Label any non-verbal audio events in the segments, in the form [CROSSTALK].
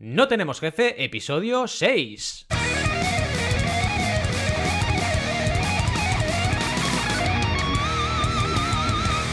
No tenemos jefe, episodio 6.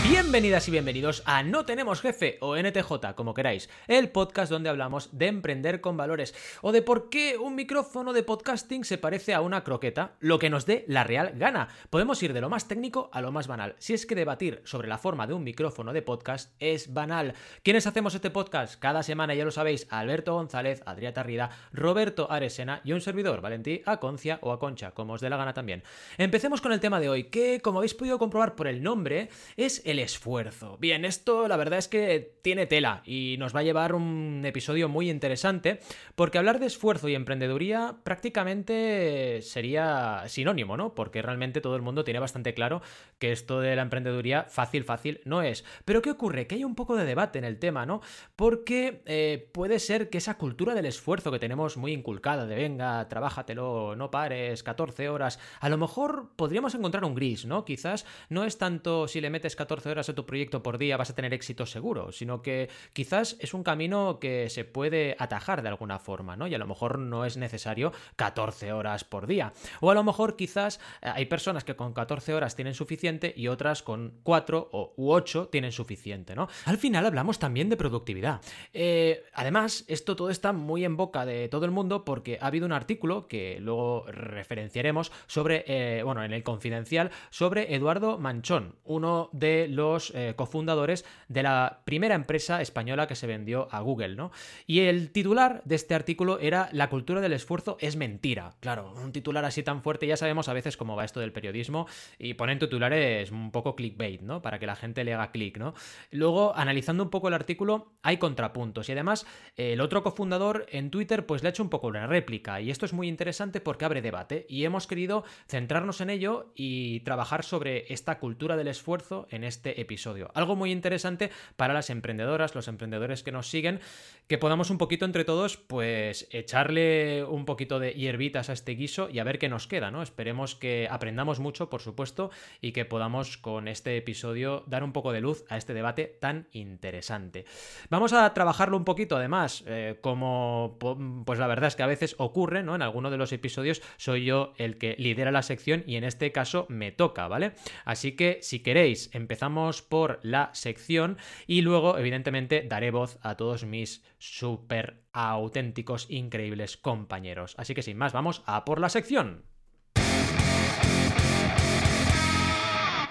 Bienvenidas y bienvenidos a No Tenemos Jefe o NTJ, como queráis, el podcast donde hablamos de emprender con valores o de por qué un micrófono de podcasting se parece a una croqueta, lo que nos dé la real gana. Podemos ir de lo más técnico a lo más banal. Si es que debatir sobre la forma de un micrófono de podcast es banal. ¿Quiénes hacemos este podcast? Cada semana, ya lo sabéis, Alberto González, Adrià Tarrida, Roberto Aresena y un servidor, Valentí Aconcia o Aconcha, como os dé la gana también. Empecemos con el tema de hoy, que como habéis podido comprobar por el nombre, es el esfuerzo. Bien, esto la verdad es que tiene tela y nos va a llevar un episodio muy interesante porque hablar de esfuerzo y emprendeduría prácticamente sería sinónimo, ¿no? Porque realmente todo el mundo tiene bastante claro que esto de la emprendeduría fácil, fácil no es. Pero ¿qué ocurre? Que hay un poco de debate en el tema, ¿no? Porque eh, puede ser que esa cultura del esfuerzo que tenemos muy inculcada de venga, trabájatelo, no pares, 14 horas, a lo mejor podríamos encontrar un gris, ¿no? Quizás no es tanto si le metes 14 horas a tu proyecto por día vas a tener éxito seguro, sino que quizás es un camino que se puede atajar de alguna forma, ¿no? Y a lo mejor no es necesario 14 horas por día. O a lo mejor quizás eh, hay personas que con 14 horas tienen suficiente y otras con 4 o, u 8 tienen suficiente, ¿no? Al final hablamos también de productividad. Eh, además, esto todo está muy en boca de todo el mundo porque ha habido un artículo que luego referenciaremos sobre, eh, bueno, en el confidencial, sobre Eduardo Manchón, uno de los eh, cofundadores de la primera empresa española que se vendió a Google, ¿no? Y el titular de este artículo era La cultura del esfuerzo es mentira. Claro, un titular así tan fuerte, ya sabemos a veces cómo va esto del periodismo y ponen titulares un poco clickbait, ¿no? Para que la gente le haga clic, ¿no? Luego, analizando un poco el artículo, hay contrapuntos y además el otro cofundador en Twitter pues le ha hecho un poco una réplica y esto es muy interesante porque abre debate y hemos querido centrarnos en ello y trabajar sobre esta cultura del esfuerzo en este episodio. Algo muy interesante para las emprendedoras, los emprendedores que nos siguen, que podamos un poquito entre todos, pues echarle un poquito de hierbitas a este guiso y a ver qué nos queda, ¿no? Esperemos que aprendamos mucho, por supuesto, y que podamos con este episodio dar un poco de luz a este debate tan interesante. Vamos a trabajarlo un poquito, además, eh, como pues la verdad es que a veces ocurre, ¿no? En alguno de los episodios soy yo el que lidera la sección y en este caso me toca, ¿vale? Así que si queréis, empezamos por la sección y luego, evidentemente, daré voz a todos mis súper auténticos, increíbles compañeros. Así que sin más, vamos a por la sección.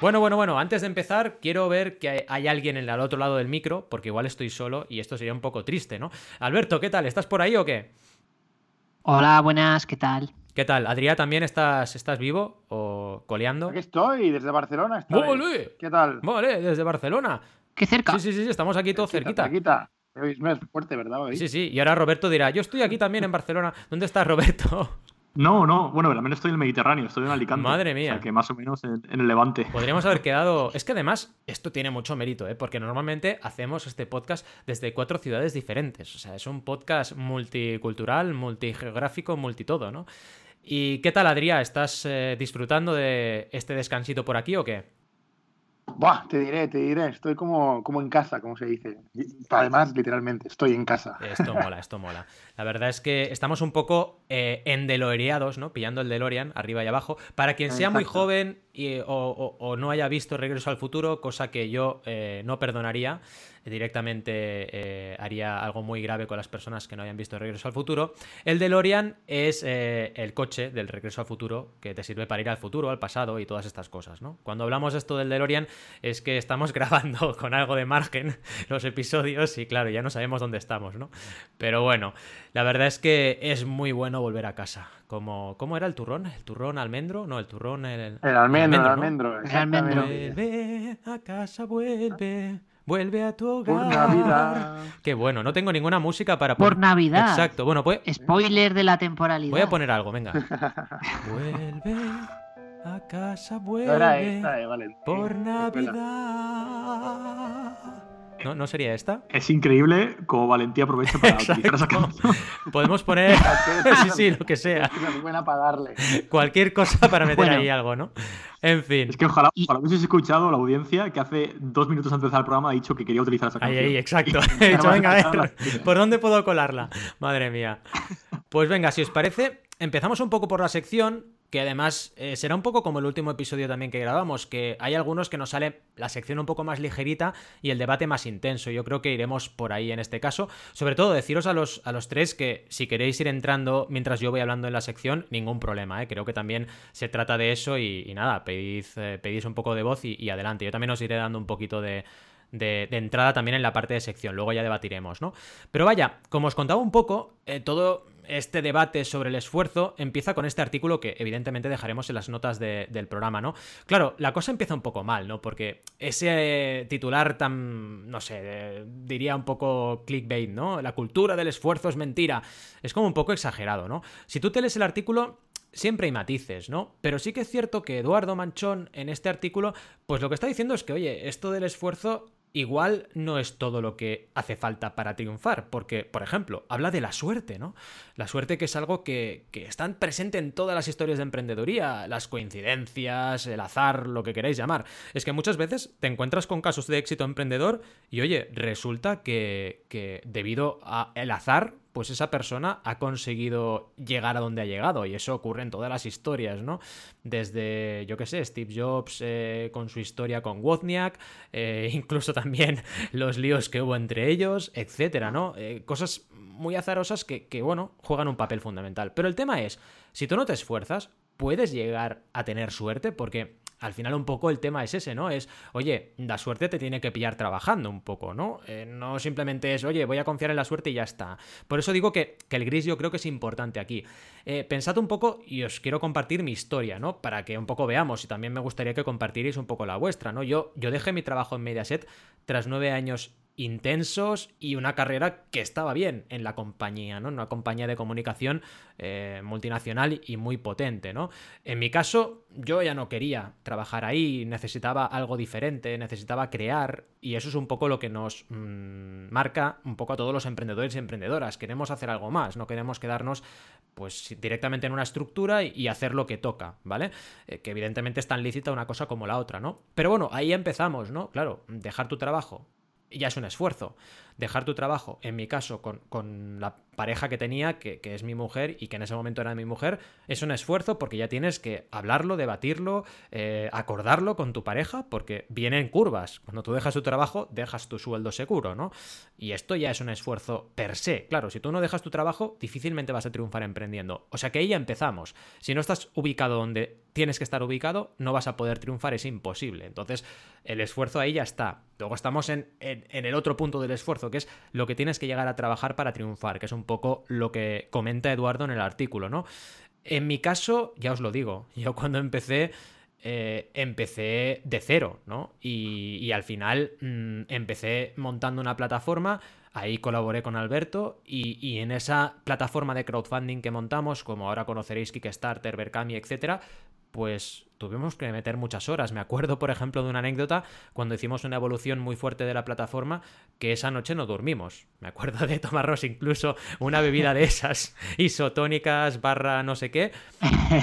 Bueno, bueno, bueno, antes de empezar, quiero ver que hay alguien en el otro lado del micro, porque igual estoy solo y esto sería un poco triste, ¿no? Alberto, ¿qué tal? ¿Estás por ahí o qué? Hola, buenas, ¿qué tal? ¿Qué tal? Adrián, ¿también estás, estás vivo o coleando? Aquí estoy, desde Barcelona. Estoy. ¡Vale! ¿Qué tal? Vale, desde Barcelona. ¿Qué cerca? Sí, sí, sí, estamos aquí todos cerquita. Cerquita. Es más fuerte, ¿verdad? ¿Oís? Sí, sí, y ahora Roberto dirá, yo estoy aquí también en Barcelona. ¿Dónde estás, Roberto? [LAUGHS] No, no, bueno, también estoy en el Mediterráneo, estoy en Alicante. Madre mía. O sea, que más o menos en, en el Levante. Podríamos haber [LAUGHS] quedado. Es que además, esto tiene mucho mérito, ¿eh? Porque normalmente hacemos este podcast desde cuatro ciudades diferentes. O sea, es un podcast multicultural, multigeográfico, multitodo, ¿no? ¿Y qué tal, Adrián? ¿Estás eh, disfrutando de este descansito por aquí o qué? Buah, te diré, te diré. Estoy como, como en casa, como se dice. Además, literalmente, estoy en casa. Esto mola, esto mola. La verdad es que estamos un poco eh, endeloreados, ¿no? Pillando el DeLorean arriba y abajo. Para quien sea muy joven y, o, no haya visto Regreso al Futuro, cosa que yo eh, no perdonaría, directamente eh, haría algo muy grave con las personas que no hayan visto Regreso al Futuro. El DeLorean es eh, el coche del Regreso al Futuro que te sirve para ir al futuro, al pasado y todas estas cosas, ¿no? Cuando hablamos esto del DeLorean es que estamos [LAUGHS] grabando con algo de margen los episodios y claro, ya no sabemos dónde estamos, ¿no? Pero bueno, la verdad es que es muy bueno volver a casa. Como, ¿Cómo era el turrón? ¿El turrón almendro? No, el turrón... El, El almendro, almendro. El almendro. Vuelve a casa, vuelve. Vuelve a tu hogar. Por Navidad. Qué bueno, no tengo ninguna música para Por poner. Navidad. Exacto, bueno, pues Spoiler de la temporalidad. voy a poner algo, venga. [LAUGHS] Vuelve a casa, vuelve esta, eh, vale. por Espera. Navidad. ¿No, ¿No sería esta? Es increíble cómo Valentía aprovecha para [LAUGHS] Exacto. utilizar esa canción. Podemos poner, [LAUGHS] [LAUGHS] sí, sí, lo que sea. Buena para darle. Cualquier cosa para meter Bueno. ahí algo, ¿no? En fin. Es que ojalá, ojalá hubieses escuchado la audiencia que hace dos minutos antes de empezar el programa ha dicho que quería utilizar esa Ahí, canción. ahí, exacto. Y- He dicho, venga, a ver, ¿por dónde puedo colarla? Madre mía. Pues venga, si os parece, empezamos un poco por la sección, que además eh, será un poco como el último episodio también que grabamos, que hay algunos que nos sale la sección un poco más ligerita y el debate más intenso. Yo creo que iremos por ahí en este caso. Sobre todo, deciros a los, a los tres que si queréis ir entrando mientras yo voy hablando en la sección, ningún problema, ¿eh? Creo que también se trata de eso y, nada, pedís, eh, pedís un poco de voz y, adelante. Yo también os iré dando un poquito de, de, entrada también en la parte de sección. Luego ya debatiremos, ¿no? Pero vaya, como os contaba un poco, todo este debate sobre el esfuerzo empieza con este artículo que evidentemente dejaremos en las notas de- del programa, ¿no? Claro, la cosa empieza un poco mal, ¿no? Porque ese titular tan, no sé, eh, diría un poco clickbait, ¿no? La cultura del esfuerzo es mentira. Es como un poco exagerado, ¿no? Si tú te lees el artículo, siempre hay matices, ¿no? Pero sí que es cierto que Eduardo Manchón en este artículo, pues lo que está diciendo es que, oye, esto del esfuerzo igual no es todo lo que hace falta para triunfar, porque, por ejemplo, habla de la suerte, ¿no? La suerte que es algo que, que está presente en todas las historias de emprendeduría, las coincidencias, el azar, lo que queráis llamar. Es que muchas veces te encuentras con casos de éxito emprendedor y, oye, resulta que, que debido al azar, pues esa persona ha conseguido llegar a donde ha llegado. Y eso ocurre en todas las historias, ¿no? Desde, yo qué sé, Steve Jobs eh, con su historia con Wozniak, eh, [LAUGHS] incluso también los líos que hubo entre ellos, etcétera, ¿no? Eh, cosas muy azarosas que, que, bueno, juegan un papel fundamental. Pero el tema es, si tú no te esfuerzas, puedes llegar a tener suerte porque al final un poco el tema es ese, ¿no? Es, oye, la suerte te tiene que pillar trabajando un poco, ¿no? Eh, no simplemente es, oye, voy a confiar en la suerte y ya está. Por eso digo que, que el gris yo creo que es importante aquí. Eh, pensad un poco y os quiero compartir mi historia, ¿no? Para que un poco veamos y también me gustaría que compartierais un poco la vuestra, ¿no? Yo, yo dejé mi trabajo en Mediaset tras nueve años intensos y una carrera que estaba bien en la compañía, ¿no? Una compañía de comunicación eh, multinacional y muy potente, ¿no? En mi caso, yo ya no quería trabajar ahí, necesitaba algo diferente, necesitaba crear y eso es un poco lo que nos mmm, marca un poco a todos los emprendedores y emprendedoras. Queremos hacer algo más, no queremos quedarnos pues directamente en una estructura y, y hacer lo que toca, ¿vale? Eh, que evidentemente es tan lícita una cosa como la otra, ¿no? Pero bueno, ahí empezamos, ¿no? Claro, dejar tu trabajo ya es un esfuerzo. Dejar tu trabajo, en mi caso, con, con la pareja que tenía, que, que, es mi mujer y que en ese momento era mi mujer, es un esfuerzo porque ya tienes que hablarlo, debatirlo, eh, acordarlo con tu pareja, porque vienen curvas. Cuando tú dejas tu trabajo, dejas tu sueldo seguro, ¿no? Y esto ya es un esfuerzo per se. Claro, si tú no dejas tu trabajo, difícilmente vas a triunfar emprendiendo. O sea que ahí ya empezamos. Si no estás ubicado donde tienes que estar ubicado, no vas a poder triunfar, es imposible. Entonces, el esfuerzo ahí ya está. Luego estamos en, en, en el otro punto del esfuerzo, que es lo que tienes que llegar a trabajar para triunfar, que es un poco lo que comenta Eduardo en el artículo, ¿no? En mi caso, ya os lo digo, [LAUGHS] yo cuando empecé, eh, empecé de cero, ¿no? Y, al final mmm, empecé montando una plataforma, ahí colaboré con Alberto y, y, en esa plataforma de crowdfunding que montamos, como ahora conoceréis Kickstarter, Berkami, etcétera, pues tuvimos que meter muchas horas. Me acuerdo, por ejemplo, de una anécdota cuando hicimos una evolución muy fuerte de la plataforma que esa noche no dormimos. Me acuerdo de tomarnos incluso una bebida de esas isotónicas barra no sé qué,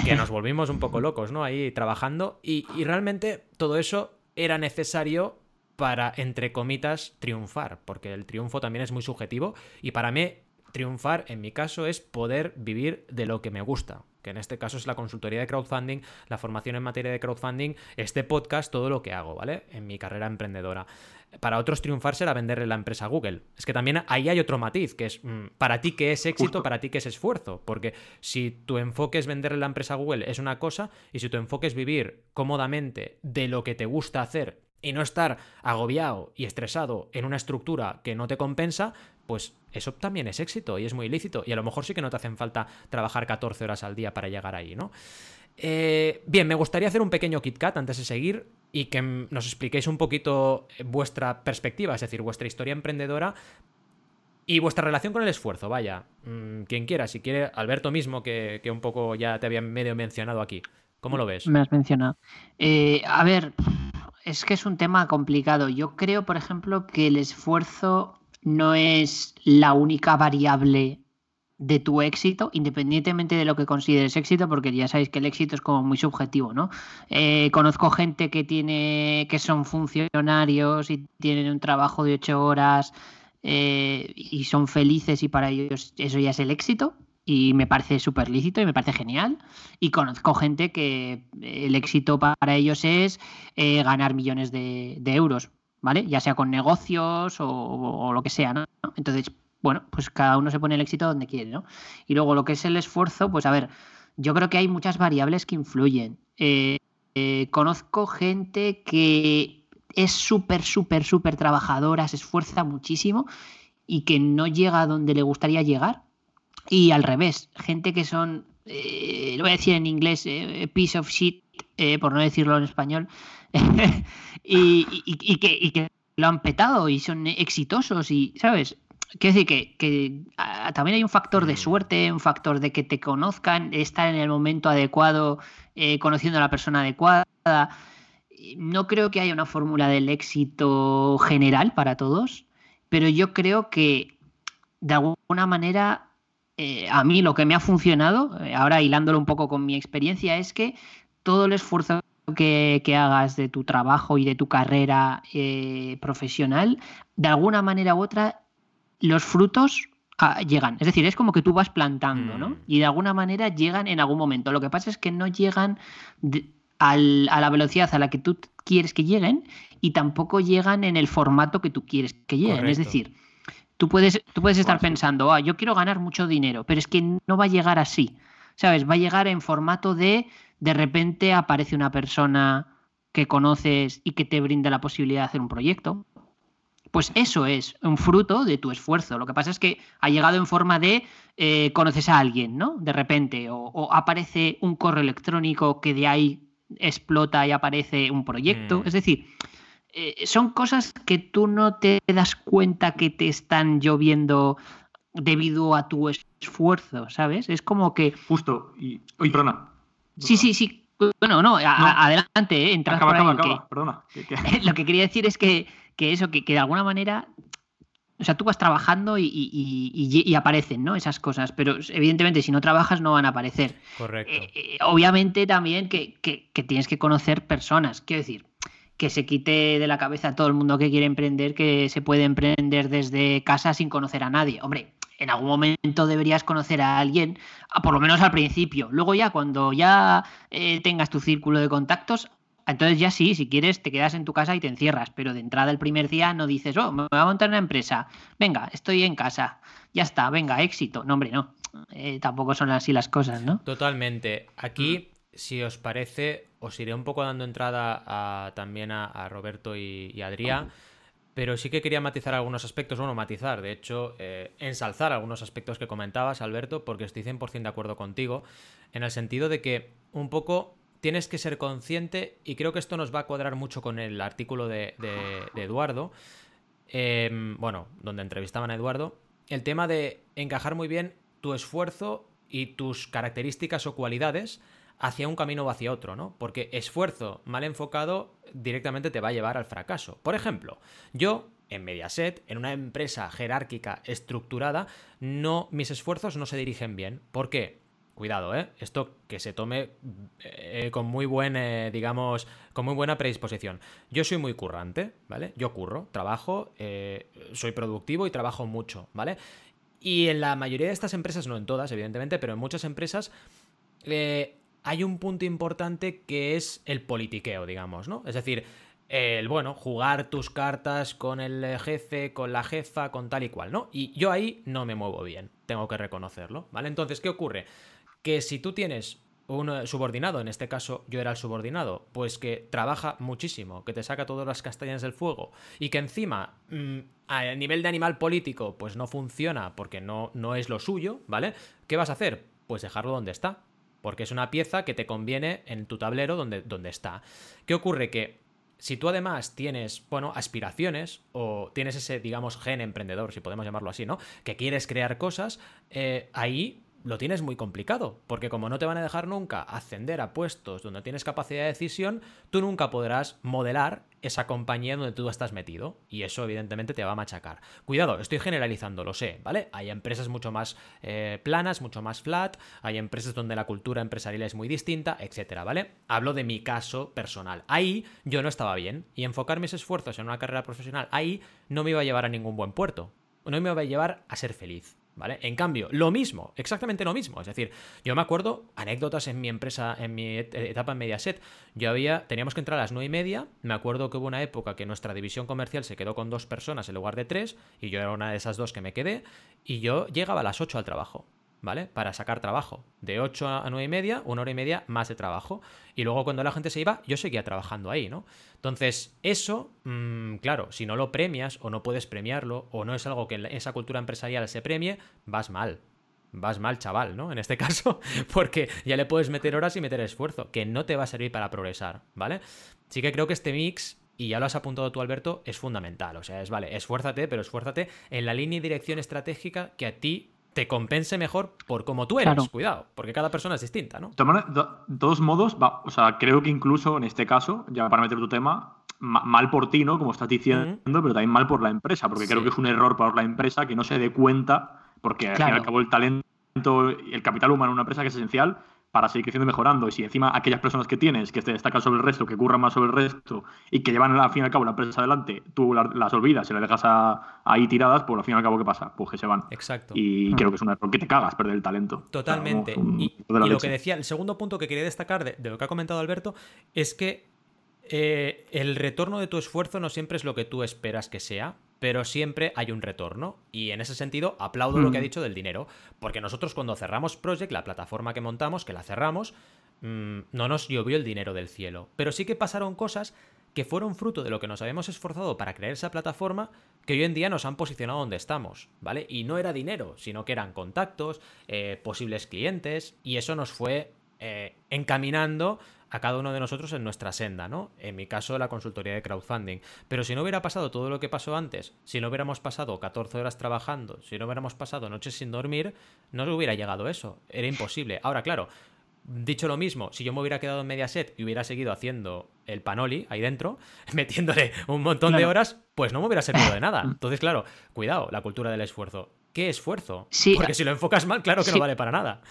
que nos volvimos un poco locos, ¿no? Ahí trabajando y, y realmente todo eso era necesario para, entre comitas, triunfar, porque el triunfo también es muy subjetivo y para mí triunfar, en mi caso, es poder vivir de lo que me gusta, que en este caso es la consultoría de crowdfunding, la formación en materia de crowdfunding, este podcast, todo lo que hago, ¿vale? En mi carrera emprendedora. Para otros triunfar será venderle la empresa a Google. Es que también ahí hay otro matiz, que es mmm, para ti que es éxito, Justo. para ti que es esfuerzo. Porque si tu enfoque es venderle la empresa a Google es una cosa, y si tu enfoque es vivir cómodamente de lo que te gusta hacer y no estar agobiado y estresado en una estructura que no te compensa, pues eso también es éxito y es muy ilícito. Y a lo mejor sí que no te hacen falta trabajar 14 horas al día para llegar ahí, ¿no? Eh, bien, me gustaría hacer un pequeño KitKat antes de seguir y que nos expliquéis un poquito vuestra perspectiva, es decir, vuestra historia emprendedora y vuestra relación con el esfuerzo, vaya. Mmm, quien quiera, si quiere, Alberto mismo, que, que, un poco ya te había medio mencionado aquí. ¿Cómo lo ves? Me has mencionado. Eh, a ver, es que es un tema complicado. Yo creo, por ejemplo, que el esfuerzo no es la única variable de tu éxito, independientemente de lo que consideres éxito, porque ya sabéis que el éxito es como muy subjetivo, ¿no? Eh, conozco gente que tiene, que son funcionarios y tienen un trabajo de ocho horas eh, y son felices y para ellos eso ya es el éxito y me parece súper lícito y me parece genial. Y conozco gente que el éxito para ellos es eh, ganar millones de, euros, ¿vale? Ya sea con negocios o, lo que sea, ¿no? Entonces, bueno, pues cada uno se pone el éxito donde quiere, ¿no? Y luego lo que es el esfuerzo, pues a ver, yo creo que hay muchas variables que influyen. Eh, eh, conozco gente que es súper, súper, súper trabajadora, se esfuerza muchísimo y que no llega a donde le gustaría llegar. Y al revés, gente que son, eh, lo voy a decir en inglés, piece of shit, por no decirlo en español, [LAUGHS] y, que, y que lo han petado y son exitosos y, ¿sabes? Quiero decir que, también hay un factor de mm. suerte, un factor de que te conozcan, estar en el momento adecuado, eh, conociendo a la persona adecuada. No creo que haya una fórmula del éxito general para todos, pero yo creo que de alguna manera eh, a mí lo que me ha funcionado, eh, ahora hilándolo un poco con mi experiencia, es que todo el esfuerzo que, hagas de tu trabajo y de tu carrera profesional, de alguna manera u otra los frutos ah, llegan. Es decir, es como que tú vas plantando, ¿no? Mm. Y de alguna manera llegan en algún momento. Lo que pasa es que no llegan a la velocidad a la que tú quieres que lleguen y tampoco llegan en el formato que tú quieres que lleguen. Es decir, tú puedes, tú puedes estar pensando, ah, yo quiero ganar mucho dinero, pero es que no va a llegar así. ¿Sabes? Va a llegar en formato de de repente aparece una persona que conoces y que te brinda la posibilidad de hacer un proyecto pues eso es un fruto de tu esfuerzo. Lo que pasa es que ha llegado en forma de eh, conoces a alguien, ¿no? De repente, o, aparece un correo electrónico que de ahí explota y aparece un proyecto. Mm. Es decir, eh, son cosas que tú no te das cuenta que te están lloviendo debido a tu esfuerzo, ¿sabes? Es como que. Justo. Y... Oye, perdona. Sí, sí, sí. Bueno, no, adelante, ¿eh? acaba, acaba, perdona. [LAUGHS] Lo que quería decir es que que eso, que, de alguna manera o sea, tú vas trabajando y, aparecen, ¿no? Esas cosas, pero evidentemente si no trabajas no van a aparecer. Correcto. Eh, eh, obviamente también que, tienes que conocer personas, quiero decir, que se quite de la cabeza a todo el mundo que quiere emprender, que se puede emprender desde casa sin conocer a nadie. Hombre, en algún momento deberías conocer a alguien, por lo menos al principio. Luego ya, cuando ya eh, tengas tu círculo de contactos, entonces ya sí, si quieres te quedas en tu casa y te encierras, pero de entrada el primer día no dices, oh, me voy a montar una empresa, venga, estoy en casa, ya está, venga, éxito. No, hombre, no. Eh, tampoco son así las cosas, ¿no? Totalmente. Aquí, si os parece, os iré un poco dando entrada también a, Roberto y, a Adrián. Pero sí que quería matizar algunos aspectos, bueno, matizar, de hecho, eh, ensalzar algunos aspectos que comentabas, Alberto, porque estoy 100% de acuerdo contigo, en el sentido de que un poco tienes que ser consciente, y creo que esto nos va a cuadrar mucho con el artículo de, Eduardo, em, bueno, donde entrevistaban a Eduardo, el tema de encajar muy bien tu esfuerzo y tus características o cualidades hacia un camino o hacia otro, ¿no? Porque esfuerzo mal enfocado directamente te va a llevar al fracaso. Por ejemplo, yo en Mediaset, en una empresa jerárquica estructurada, no mis esfuerzos no se dirigen bien. ¿Por qué? Cuidado, ¿eh? Esto que se tome eh, con muy buen, eh, digamos, con muy buena predisposición. Yo soy muy currante, ¿vale? Yo curro, trabajo, eh, soy productivo y trabajo mucho, ¿vale? Y en la mayoría de estas empresas, no en todas, evidentemente, pero en muchas empresas hay un punto importante que es el politiqueo, digamos, ¿no? Es decir, el, bueno, jugar tus cartas con el jefe, con la jefa, con tal y cual, ¿no? Y yo ahí no me muevo bien, tengo que reconocerlo, ¿vale? Entonces, ¿qué ocurre? que si tú tienes un eh, subordinado, en este caso yo era el subordinado, pues que trabaja muchísimo, que te saca todas las castañas del fuego y que encima mm, a nivel de animal político pues no funciona porque no, no es lo suyo, ¿vale? ¿Qué vas a hacer? Pues dejarlo donde está, porque es una pieza que te conviene en tu tablero donde, está. ¿Qué ocurre? Que si tú además tienes, bueno, aspiraciones o tienes ese, digamos, gen emprendedor, si podemos llamarlo así, ¿no? Que quieres crear cosas, eh, ahí lo tienes muy complicado, porque como no te van a dejar nunca ascender a puestos donde tienes capacidad de decisión, tú nunca podrás modelar esa compañía donde tú estás metido, y eso evidentemente te va a machacar. Cuidado, estoy generalizando, lo sé, ¿vale? Hay empresas mucho más eh, planas, mucho más flat, hay empresas donde la cultura empresarial es muy distinta, etcétera, ¿vale? Hablo de mi caso personal. Ahí yo no estaba bien, y enfocar mis esfuerzos en una carrera profesional ahí no me iba a llevar a ningún buen puerto, no me iba a llevar a ser feliz. ¿Vale? En cambio, lo mismo, exactamente lo mismo. Es decir, yo me acuerdo anécdotas en mi empresa, en mi etapa en Mediaset. Yo había, teníamos que entrar a las nueve y media. Me acuerdo que hubo una época que nuestra división comercial se quedó con dos personas en lugar de tres, y yo era una de esas dos que me quedé, y yo llegaba a las 8 al trabajo. ¿Vale? Para sacar trabajo. De 8 a 9 y media, una hora y media más de trabajo. Y luego cuando la gente se iba, yo seguía trabajando ahí, ¿no? Entonces, eso, mm, claro, si no lo premias o no puedes premiarlo o no es algo que esa cultura empresarial se premie, vas mal. Vas mal, chaval, ¿no? En este [LAUGHS] caso, porque ya le puedes meter horas y meter esfuerzo, que no te va a servir para progresar, ¿vale? Sí que creo que este mix y ya lo has apuntado tú, Alberto, es fundamental. O sea, es vale, esfuérzate, pero esfuérzate en la línea y dirección estratégica que a ti te compense mejor por como tú eres. Cuidado, porque cada persona es distinta, ¿no? De todos modos, o sea, creo que incluso en este caso, ya para meter tu tema, mal por ti, ¿no? Como estás diciendo, pero también mal por la empresa, porque creo que es un error para la empresa que no se dé cuenta, porque al fin y al cabo el talento y el capital humano en una empresa que es esencial, para seguir creciendo y mejorando. Y si encima aquellas personas que tienes, que te destacan sobre el resto, que curran más sobre el resto y que llevan al fin y al cabo la empresa adelante, tú las, olvidas y las dejas ahí tiradas, pues al fin y al cabo, ¿qué pasa? Pues que se van. Exacto. Y creo que es un error que te cagas perder el talento. Totalmente. y, lo que decía, el segundo punto que quería destacar de, lo que ha comentado Alberto es que eh, el retorno de tu esfuerzo no siempre es lo que tú esperas que sea, pero siempre hay un retorno. Y en ese sentido, aplaudo lo que ha mm. dicho del dinero, porque nosotros cuando cerramos Project, la plataforma que montamos, que la cerramos, mm, no nos llovió el dinero del cielo. Pero sí que pasaron cosas que fueron fruto de lo que nos habíamos esforzado para crear esa plataforma, que hoy en día nos han posicionado donde estamos, ¿vale? Y no era dinero, sino que eran contactos, eh, posibles clientes, y eso nos fue eh, encaminando a cada uno de nosotros en nuestra senda, ¿no? En mi caso, la consultoría de crowdfunding. Pero si no hubiera pasado todo lo que pasó antes, si no hubiéramos pasado 14 horas trabajando, si no hubiéramos pasado noches sin dormir, no hubiera llegado eso. Era imposible. Ahora, claro, dicho lo mismo, si yo me hubiera quedado en Mediaset y hubiera seguido haciendo el panoli ahí dentro, [LAUGHS] metiéndole un montón de horas, pues no me hubiera servido de nada. [LAUGHS] Entonces, claro, cuidado, la cultura del esfuerzo. ¿Qué esfuerzo? Sí, Porque si lo enfocas mal, claro que no vale para nada.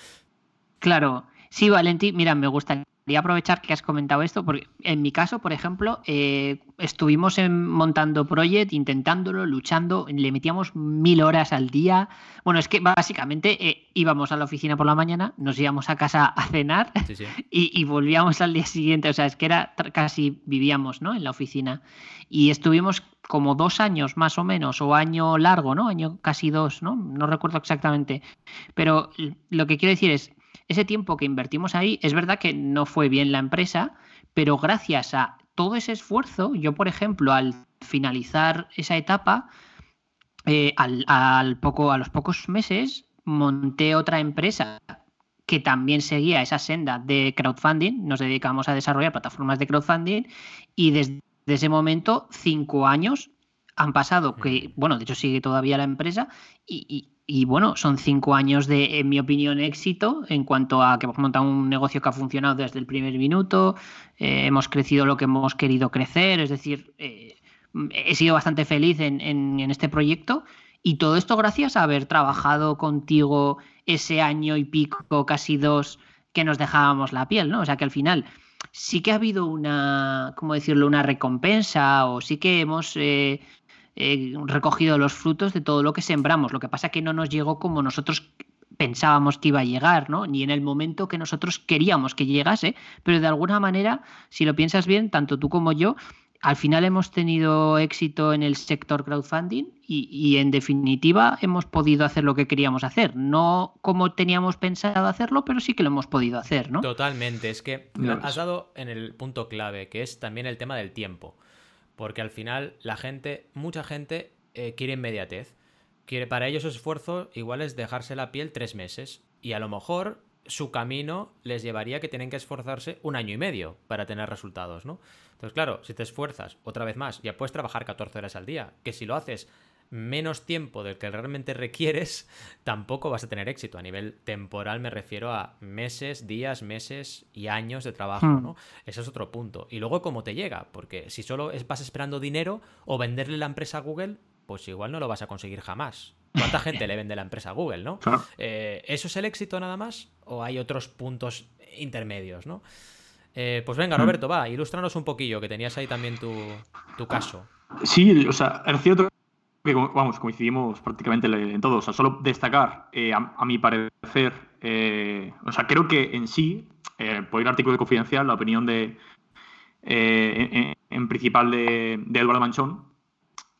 Claro. Sí, Valentín, mira, me gusta Quería aprovechar que has comentado esto, porque en mi caso, por ejemplo, eh, estuvimos montando Project, intentándolo, luchando, le metíamos mil horas al día. Bueno, es que básicamente eh, íbamos a la oficina por la mañana, nos íbamos a casa a cenar [LAUGHS] Y, volvíamos al día siguiente. O sea, es que era casi vivíamos ¿no? en la oficina. Y estuvimos como dos años más o menos, o año largo, ¿no? Año casi dos, ¿no? No recuerdo exactamente. Pero lo que quiero decir es ese tiempo que invertimos ahí, es verdad que no fue bien la empresa, pero gracias a todo ese esfuerzo, yo, por ejemplo, al finalizar esa etapa, eh, al, poco, a los pocos meses, monté otra empresa que también seguía esa senda de crowdfunding. Nos dedicamos a desarrollar plataformas de crowdfunding y desde ese momento, cinco años han pasado, que, bueno, de hecho sigue todavía la empresa y, y bueno, son cinco años de, en mi opinión, éxito en cuanto a que hemos montado un negocio que ha funcionado desde el primer minuto, eh, hemos crecido lo que hemos querido crecer, es decir, eh, he sido bastante feliz en, este proyecto y todo esto gracias a haber trabajado contigo ese año y pico, casi dos, que nos dejábamos la piel, ¿no? O sea que al final sí que ha habido una, ¿cómo decirlo?, una recompensa o sí que hemos eh, eh, recogido los frutos de todo lo que sembramos. Lo que pasa es que no nos llegó como nosotros pensábamos que iba a llegar, ¿no? Ni en el momento que nosotros queríamos que llegase, pero de alguna manera, si lo piensas bien, tanto tú como yo, al final hemos tenido éxito en el sector crowdfunding y, en definitiva hemos podido hacer lo que queríamos hacer. No como teníamos pensado hacerlo, pero sí que lo hemos podido hacer, ¿no? Totalmente. Es que has dado en el punto clave, que es también el tema del tiempo. Porque al final la gente, mucha gente eh, quiere inmediatez. Quiere, para ellos esfuerzo igual es dejarse la piel tres meses. Y a lo mejor su camino les llevaría que tienen que esforzarse un año y medio para tener resultados, ¿no? Entonces, claro, si te esfuerzas otra vez más, ya puedes trabajar 14 horas al día, que si lo haces menos tiempo del que realmente requieres, [LAUGHS] tampoco vas a tener éxito. A nivel temporal me refiero a meses, días, meses y años de trabajo, Hmm. ¿no? Ese es otro punto. Y luego cómo te llega, porque si solo es- vas esperando dinero o venderle la empresa a Google, pues igual no lo vas a conseguir jamás. ¿Cuánta [LAUGHS] gente le vende la empresa a Google, no? Eh, ¿Eso es el éxito nada más? ¿O hay otros puntos intermedios, no? Eh, pues venga, Roberto, va, ilústranos un poquillo, que tenías ahí también tu, tu caso. Sí, o sea, es cierto que, vamos, coincidimos prácticamente en todo. O sea, solo destacar, eh, a, mi parecer, eh, o sea, creo que en sí, eh, por al artículo de confidencial, la opinión de, eh, en, principal de, de Eduardo Manchón,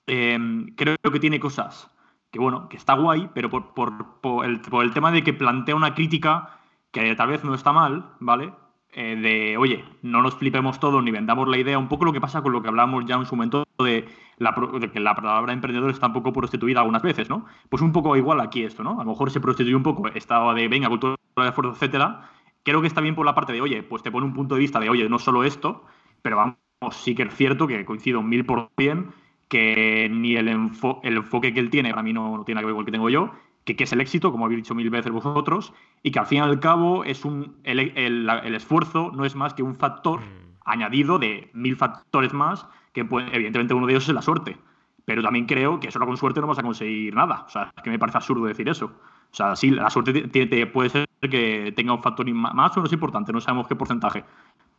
eh, creo que tiene cosas que, bueno, que está guay, pero por, por- por el, por el tema de que plantea una crítica que tal vez no está mal, ¿vale? Eh, de, oye, no nos flipemos todos ni vendamos la idea, un poco lo que pasa con lo que hablábamos ya en su momento de, la, que la palabra emprendedor está un poco prostituida algunas veces, ¿no? Pues un poco igual aquí esto, ¿no? A lo mejor se prostituye un poco estado de, venga, cultura de esfuerzo, etcétera. Creo que está bien por la parte de, oye, pues te pone un punto de vista de, oye, no solo esto, pero vamos, sí que es cierto que coincido mil por cien que ni el, enfo- el enfoque que él tiene, para mí no, no tiene que ver con el que tengo yo, que, que es el éxito, como habéis dicho mil veces vosotros, y que al fin y al cabo es un, el, el- el esfuerzo no es más que un factor Mm. añadido de mil factores más, que puede- evidentemente uno de ellos es la suerte. Pero también creo que solo con suerte no vas a conseguir nada. O sea, es que me parece absurdo decir eso. O sea, sí, la suerte te- te- puede ser que tenga un factor más o menos importante, no sabemos qué porcentaje,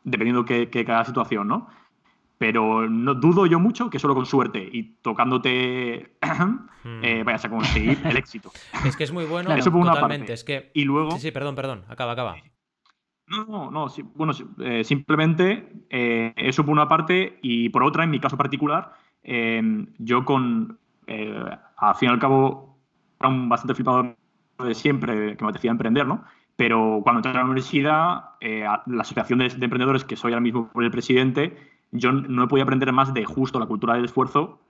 dependiendo de que cada situación, ¿no? Pero no dudo yo mucho que solo con suerte y tocándote [CLEARS THROAT] eh, vayas a conseguir el éxito. [LAUGHS] Es que es muy bueno. Eso por una totalmente. parte. Es que... Y luego. Sí, sí, perdón, perdón. Acaba, acaba. No, no, no. sí, bueno, sí, eh, simplemente eh, eso por una parte y por otra, en mi caso particular, eh, yo con, al fin y al cabo, era un bastante flipado de siempre que me apetecía emprender, ¿no? Pero cuando entré a la universidad, la asociación de, de emprendedores, que soy ahora mismo el presidente, yo no he podido aprender más de justo la cultura del esfuerzo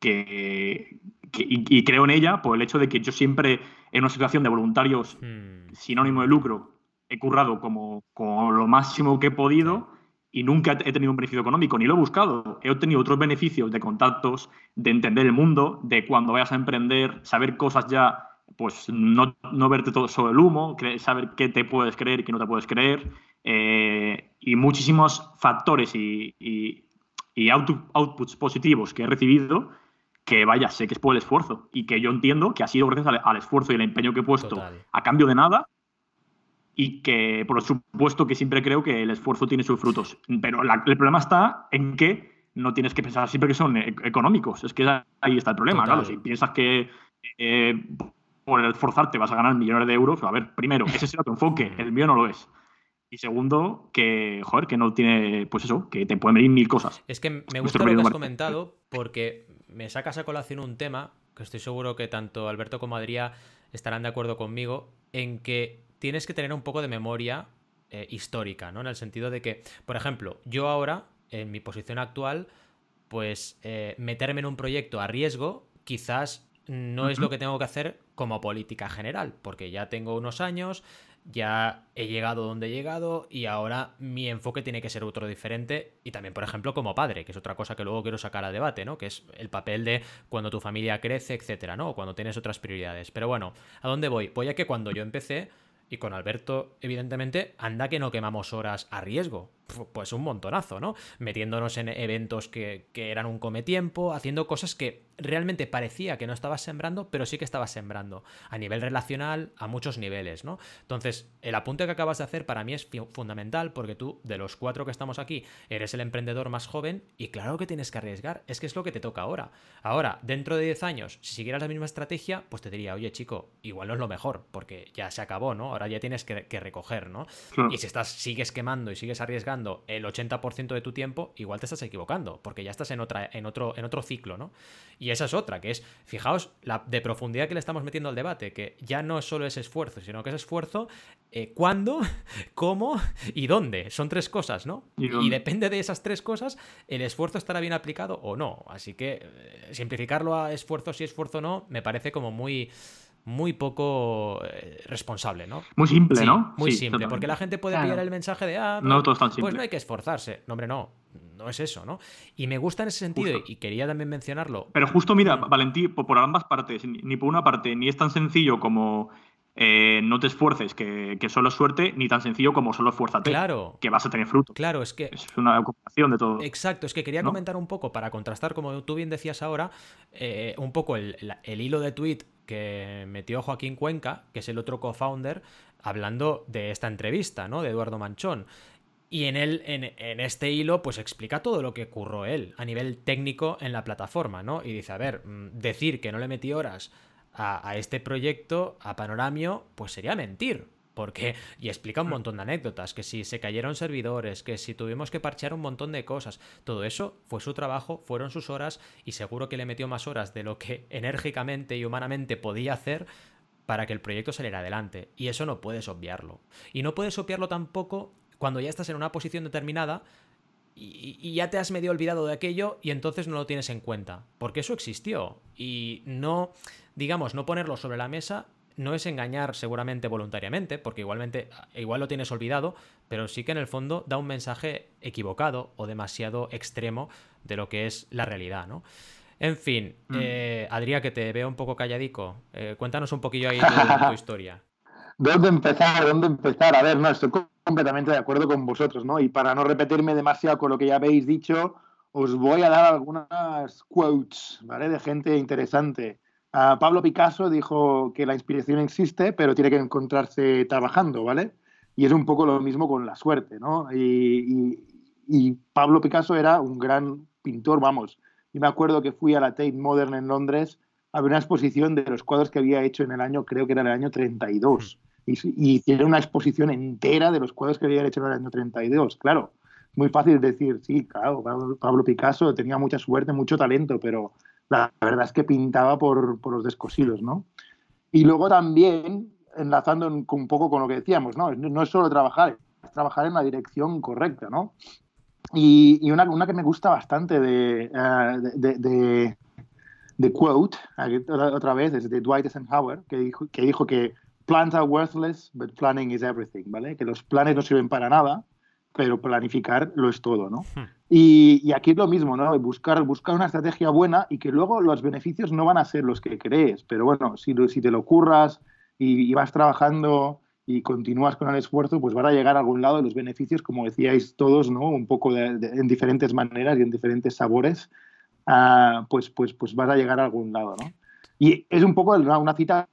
que, que- y, y creo en ella por el hecho de que yo siempre en una situación de voluntarios Hmm. sinónimo de lucro, he currado como, como lo máximo que he podido y nunca he tenido un beneficio económico, ni lo he buscado. He obtenido otros beneficios de contactos, de entender el mundo, de cuando vayas a emprender, saber cosas ya, pues no, no verte todo sobre el humo, saber qué te puedes creer y qué no te puedes creer, eh, y muchísimos factores y, y- y output- outputs positivos que he recibido que vaya, sé que es por el esfuerzo y que yo entiendo que ha sido gracias al, al esfuerzo y el empeño que he puesto Total. a cambio de nada y que por supuesto que siempre creo que el esfuerzo tiene sus frutos. Pero la- el problema está en que no tienes que pensar siempre que son e- económicos. Es que ahí está el problema. Total. Claro, si piensas que eh, por esforzarte vas a ganar millones de euros, a ver, primero, ese es tu enfoque, [LAUGHS] el mío no lo es. Y segundo, que, joder, que no tiene, pues eso, que te pueden venir mil cosas. Es que me gusta lo que has comentado porque me sacas a colación un tema que estoy seguro que tanto Alberto como Adrián estarán de acuerdo conmigo en que tienes que tener un poco de memoria eh, histórica, ¿no? En el sentido de que, por ejemplo, yo ahora, en mi posición actual, pues eh, meterme en un proyecto a riesgo quizás no es lo que tengo que hacer como política general, porque ya tengo unos años, ya he llegado donde he llegado y ahora mi enfoque tiene que ser otro diferente y también, por ejemplo, como padre, que es otra cosa que luego quiero sacar a debate, ¿no? Que es el papel de cuando tu familia crece, etcétera, ¿no? O cuando tienes otras prioridades. Pero bueno, ¿a dónde voy? Voy a que cuando yo empecé y con Alberto, evidentemente, anda que no quemamos horas a riesgo. Pu- Pues un montonazo, ¿no? Metiéndonos en eventos que, que eran un cometiempo, haciendo cosas que realmente parecía que no estabas sembrando, pero sí que estabas sembrando. A nivel relacional, a muchos niveles, ¿no? Entonces, el apunte que acabas de hacer para mí es fundamental porque tú, de los cuatro que estamos aquí, eres el emprendedor más joven y claro que tienes que arriesgar. Es que es lo que te toca ahora. Ahora, dentro de 10 años, si siguieras la misma estrategia, pues te diría, oye chico, igual no es lo mejor, porque ya se acabó, ¿no? Ahora ya tienes que, que recoger, ¿no? Y si estás, sigues quemando y sigues arriesgando el 80% de tu tiempo, igual te estás equivocando, porque ya estás en, otra, en, otro, en otro ciclo, ¿no? Y esa es otra, que es, fijaos, la de profundidad que le estamos metiendo al debate, que ya no es solo ese esfuerzo, sino que es esfuerzo, eh, cuándo, [LAUGHS] cómo y dónde. Son tres cosas, ¿no? ¿Y depende de esas tres cosas, el esfuerzo estará bien aplicado o no. Así que eh, simplificarlo a esfuerzo sí, esfuerzo no, me parece como muy muy poco eh, responsable, ¿no? Muy simple, Sí, ¿no? Muy Sí, simple, totalmente. porque la gente puede Claro. pillar el mensaje de, ah, No todo es tan pues simple. no hay que esforzarse. No, hombre, no. no es eso, ¿no? Y me gusta en ese sentido, y quería también mencionarlo. Pero justo, mira, Valentí, por ambas partes, ni por una parte, ni es tan sencillo como eh, no te esfuerces, que, solo es suerte, ni tan sencillo como solo esfuérzate. Claro. Que vas a tener fruto. Claro, es que. Es una ocupación de todo. Exacto, es que quería comentar un poco, para contrastar, como tú bien decías ahora, eh, un poco el, hilo de tweet que metió Joaquín Cuenca, que es el otro co-founder, hablando de esta entrevista, ¿no? De Eduardo Manchón. Y en, él, en, este hilo, pues explica todo lo que ocurrió él a nivel técnico en la plataforma, ¿no? Y dice, a ver, mm, decir que no le metí horas a, este proyecto, a Panoramio, pues sería mentir. Porque, y explica un mm. montón de anécdotas, que si se cayeron servidores, que si tuvimos que parchear un montón de cosas, todo eso fue su trabajo, fueron sus horas y seguro que le metió más horas de lo que [LAUGHS] enérgicamente y humanamente podía hacer para que el proyecto saliera adelante. Y eso no puedes obviarlo. Y no puedes obviarlo tampoco cuando ya estás en una posición determinada y, y, ya te has medio olvidado de aquello y entonces no lo tienes en cuenta. Porque eso existió. Y no digamos, no ponerlo sobre la mesa no es engañar seguramente voluntariamente, porque igualmente, igual lo tienes olvidado, pero sí que en el fondo da un mensaje equivocado o demasiado extremo de lo que es la realidad, ¿no? En fin, mm. eh, Adrián, que te veo un poco calladico, eh, cuéntanos un poquillo ahí tu, [LAUGHS] tu historia. ¿Dónde empezar? ¿Dónde empezar? A ver, no, estoy completamente de acuerdo con vosotros, ¿no? Y para no repetirme demasiado con lo que ya habéis dicho, os voy a dar algunas quotes, ¿vale? De gente interesante. Pablo Picasso dijo que la inspiración existe, pero tiene que encontrarse trabajando, ¿vale? Y es un poco lo mismo con la suerte, ¿no? Y, Pablo Picasso era un gran pintor, vamos. Y me acuerdo que fui a la Tate Modern en Londres a ver una exposición de los cuadros que había hecho en el año, creo que era el año 32. Y, y tiene una exposición entera de los cuadros que había hecho en el año 32. Claro, muy fácil decir, sí, claro, Pablo Picasso tenía mucha suerte, mucho talento, pero la verdad es que pintaba por, los descosidos, ¿no? Y luego también, enlazando un poco con lo que decíamos, ¿no? No es solo trabajar, es trabajar en la dirección correcta, ¿no? Y, una, que me gusta bastante de, eh, de, quote, otra vez, es de Dwight Eisenhower, que dijo, que dijo que plans are worthless, but planning is everything, ¿vale? Que los planes no sirven para nada, pero planificar lo es todo, ¿no? Hmm. Y, aquí es lo mismo, ¿no? Buscar, buscar una estrategia buena y que luego los beneficios no van a ser los que crees, pero bueno, si, si te lo curras y, vas trabajando y continúas con el esfuerzo, pues van a llegar a algún lado los beneficios, como decíais todos, ¿no? Un poco en diferentes maneras y en diferentes sabores, uh, pues, pues, pues vas a llegar a algún lado, ¿no? Y es un poco una cita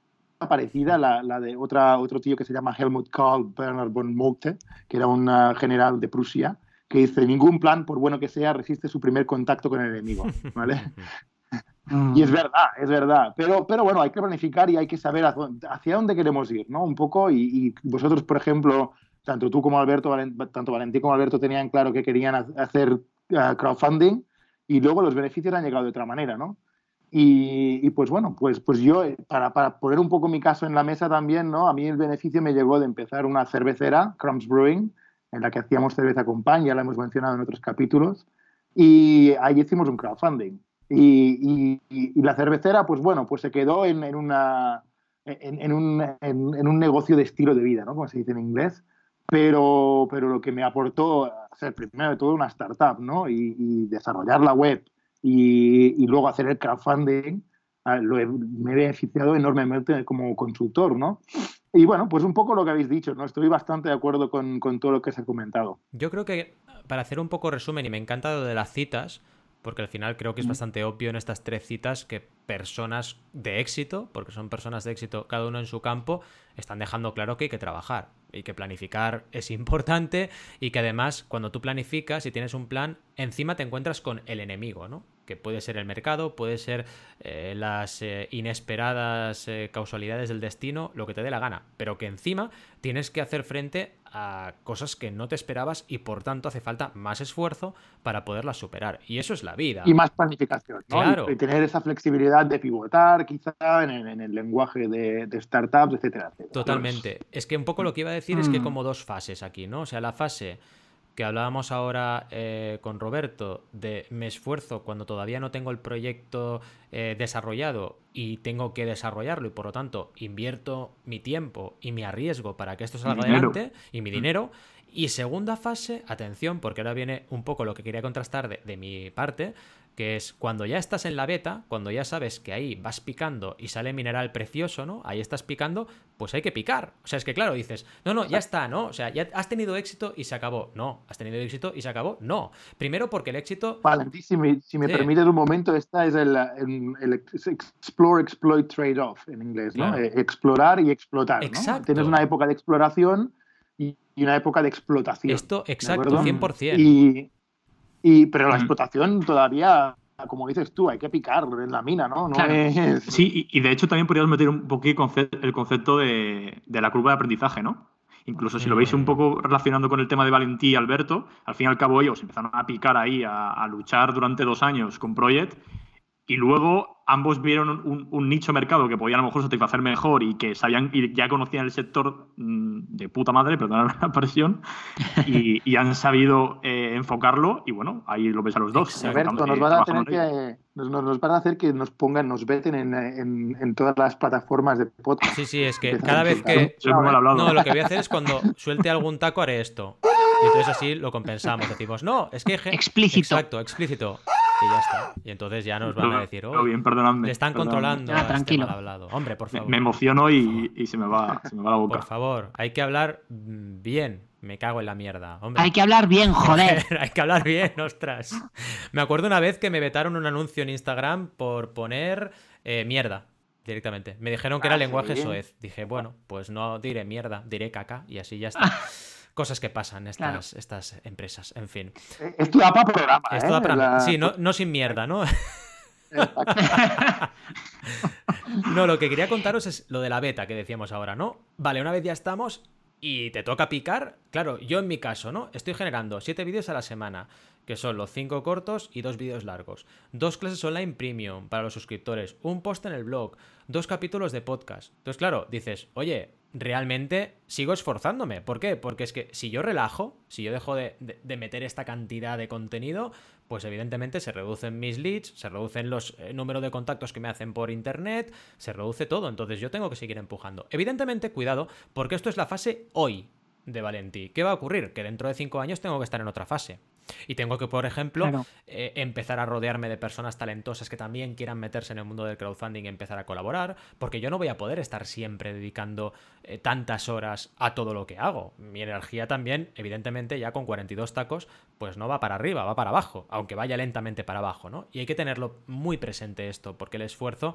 parecida a la, de otra, otro tío que se llama Helmut Karl Bernhard von Moltke, que era un ah, general de Prusia, que dice, ningún plan, por bueno que sea, resiste su primer contacto con el enemigo. ¿vale? [LAUGHS] y es verdad, es verdad. Pero, pero bueno, hay que planificar y hay que saber hacia dónde queremos ir, ¿no? Un poco, y, vosotros, por ejemplo, tanto tú como Alberto, tanto Valentín como Alberto tenían claro que querían hacer ah, crowdfunding y luego los beneficios han llegado de otra manera, ¿no? Y, pues bueno, pues, pues yo, eh, para, para, poner un poco mi caso en la mesa también, ¿no? A mí el beneficio me llegó de empezar una cervecera, Crumbs Brewing, en la que hacíamos cerveza con pan, ya la hemos mencionado en otros capítulos, y ahí hicimos un crowdfunding. Y, y, la cervecera, pues bueno, pues se quedó en, en una, en, en, un, en, un, negocio de estilo de vida, ¿no? Como se dice en inglés. Pero, pero lo que me aportó ser primero de todo una startup, ¿no? Y, desarrollar la web y, luego hacer el crowdfunding, ah, lo me he beneficiado enormemente como consultor, ¿no? Y bueno, pues un poco lo que habéis dicho, ¿no? Estoy bastante de acuerdo con, todo lo que se ha comentado. Yo creo que, para hacer un poco resumen, y me encanta lo de las citas, porque al final creo que es bastante obvio en estas tres citas que personas de éxito, porque son personas de éxito cada uno en su campo, están dejando claro que hay que trabajar y que planificar es [LAUGHS] importante y que además cuando tú planificas y tienes un plan, encima te encuentras con el enemigo, ¿no? Que puede ser el mercado, puede ser eh, las eh, inesperadas eh, causalidades del destino, lo que te dé la gana, pero que encima tienes que hacer frente a cosas que no te esperabas y por tanto hace falta más esfuerzo para poderlas superar. Y eso es la vida. Y más planificación, ¿no? Claro. Y, tener esa flexibilidad de pivotar quizá en, el lenguaje de, startups, etcétera, Totalmente. Es que un poco lo que iba a decir es que mm. como dos fases aquí, ¿no? O sea, la fase que hablábamos ahora eh, con Roberto de me esfuerzo cuando todavía no tengo el proyecto eh, desarrollado y tengo que desarrollarlo y por lo tanto invierto mi tiempo y mi arriesgo para que esto salga adelante y mi mm. dinero. Y segunda fase, atención, porque ahora viene un poco lo que quería contrastar de, de mi parte, que es cuando ya estás en la beta, cuando ya sabes que ahí vas picando y sale mineral precioso, ¿no? Ahí estás picando, pues hay que picar. O sea, es que claro, dices, no, no, ya está, ¿no? O sea, ya has tenido éxito y se acabó. No, has tenido éxito y se acabó. No. Primero porque el éxito... Valentín, si me, si me permites un momento, esta es el, explore, exploit, trade-off en inglés, ¿no? Eh, explorar y explotar. Exacto. Tienes una época de exploración y, una época de explotación. Esto, exacto, 100%. Y y, pero la mm. explotación todavía, como dices tú, hay que picar en la mina, ¿no? Sí, y, de hecho también podríamos meter un poquito el concepto de, la curva de aprendizaje, ¿no? Incluso si lo veis un poco relacionando con el tema de Valentí y Alberto, al fin y al cabo ellos empezaron a picar ahí, a, a luchar durante dos años con Project y luego ambos vieron un, nicho mercado que podía a lo mejor satisfacer mejor y que sabían y ya conocían el sector mm, de puta madre, [LAUGHS] perdón la expresión, y, han sabido eh, enfocarlo y bueno, ahí lo ves a los dos. Alberto, nos van a tener que nos, van a hacer que nos pongan, nos veten en, todas las plataformas de podcast. Sí, sí, es que cada vez que no, lo que voy a hacer es cuando suelte algún taco haré esto. Y entonces así lo compensamos. Decimos, no, es que... Explícito. Exacto, explícito. Y ya está. Y entonces ya nos van a decir, oh, bien, perdonadme, le están controlando ah, tranquilo. Este hablado. Hombre, por favor. Me, emociono y, se, me va, se me va la boca. Por favor, hay que hablar bien. Me cago en la mierda. Hombre. Hay que hablar bien, joder. [LAUGHS] hay que hablar bien, ostras. Me acuerdo una vez que me vetaron un anuncio en Instagram por poner eh, mierda directamente. Me dijeron que era ah, lenguaje soez. Dije, bueno, pues no diré mierda, diré caca y así ya está. [LAUGHS] cosas que pasan estas, estas empresas, en fin. Esto da para programa. Esto da para... Sí, no, no sin mierda, ¿no? [LAUGHS] no, lo que quería contaros es lo de la beta que decíamos ahora, ¿no? Vale, una vez ya estamos y te toca picar. Claro, yo en mi caso, ¿no? Estoy generando 7 vídeos a la semana, que son los 5 cortos y 2 vídeos largos. Dos clases online premium para los suscriptores, un post en el blog, dos capítulos de podcast. Entonces, claro, dices, oye, realmente sigo esforzándome. ¿Por qué? Porque es que si yo relajo, si yo dejo de, meter esta cantidad de contenido, pues evidentemente se reducen mis leads, se reducen los eh, números de contactos que me hacen por internet, se reduce todo. Entonces yo tengo que seguir empujando. Evidentemente, cuidado, porque esto es la fase hoy de Valentí. ¿Qué va a ocurrir? Que dentro de cinco años tengo que estar en otra fase. Y tengo que, por ejemplo, eh, empezar a rodearme de personas talentosas que también quieran meterse en el mundo del crowdfunding y empezar a colaborar, porque yo no voy a poder estar siempre dedicando eh, tantas horas a todo lo que hago. Mi energía también, evidentemente, ya con 42 tacos, pues no va para arriba, va para abajo, aunque vaya lentamente para abajo, ¿no? Y hay que tenerlo muy presente esto, porque el esfuerzo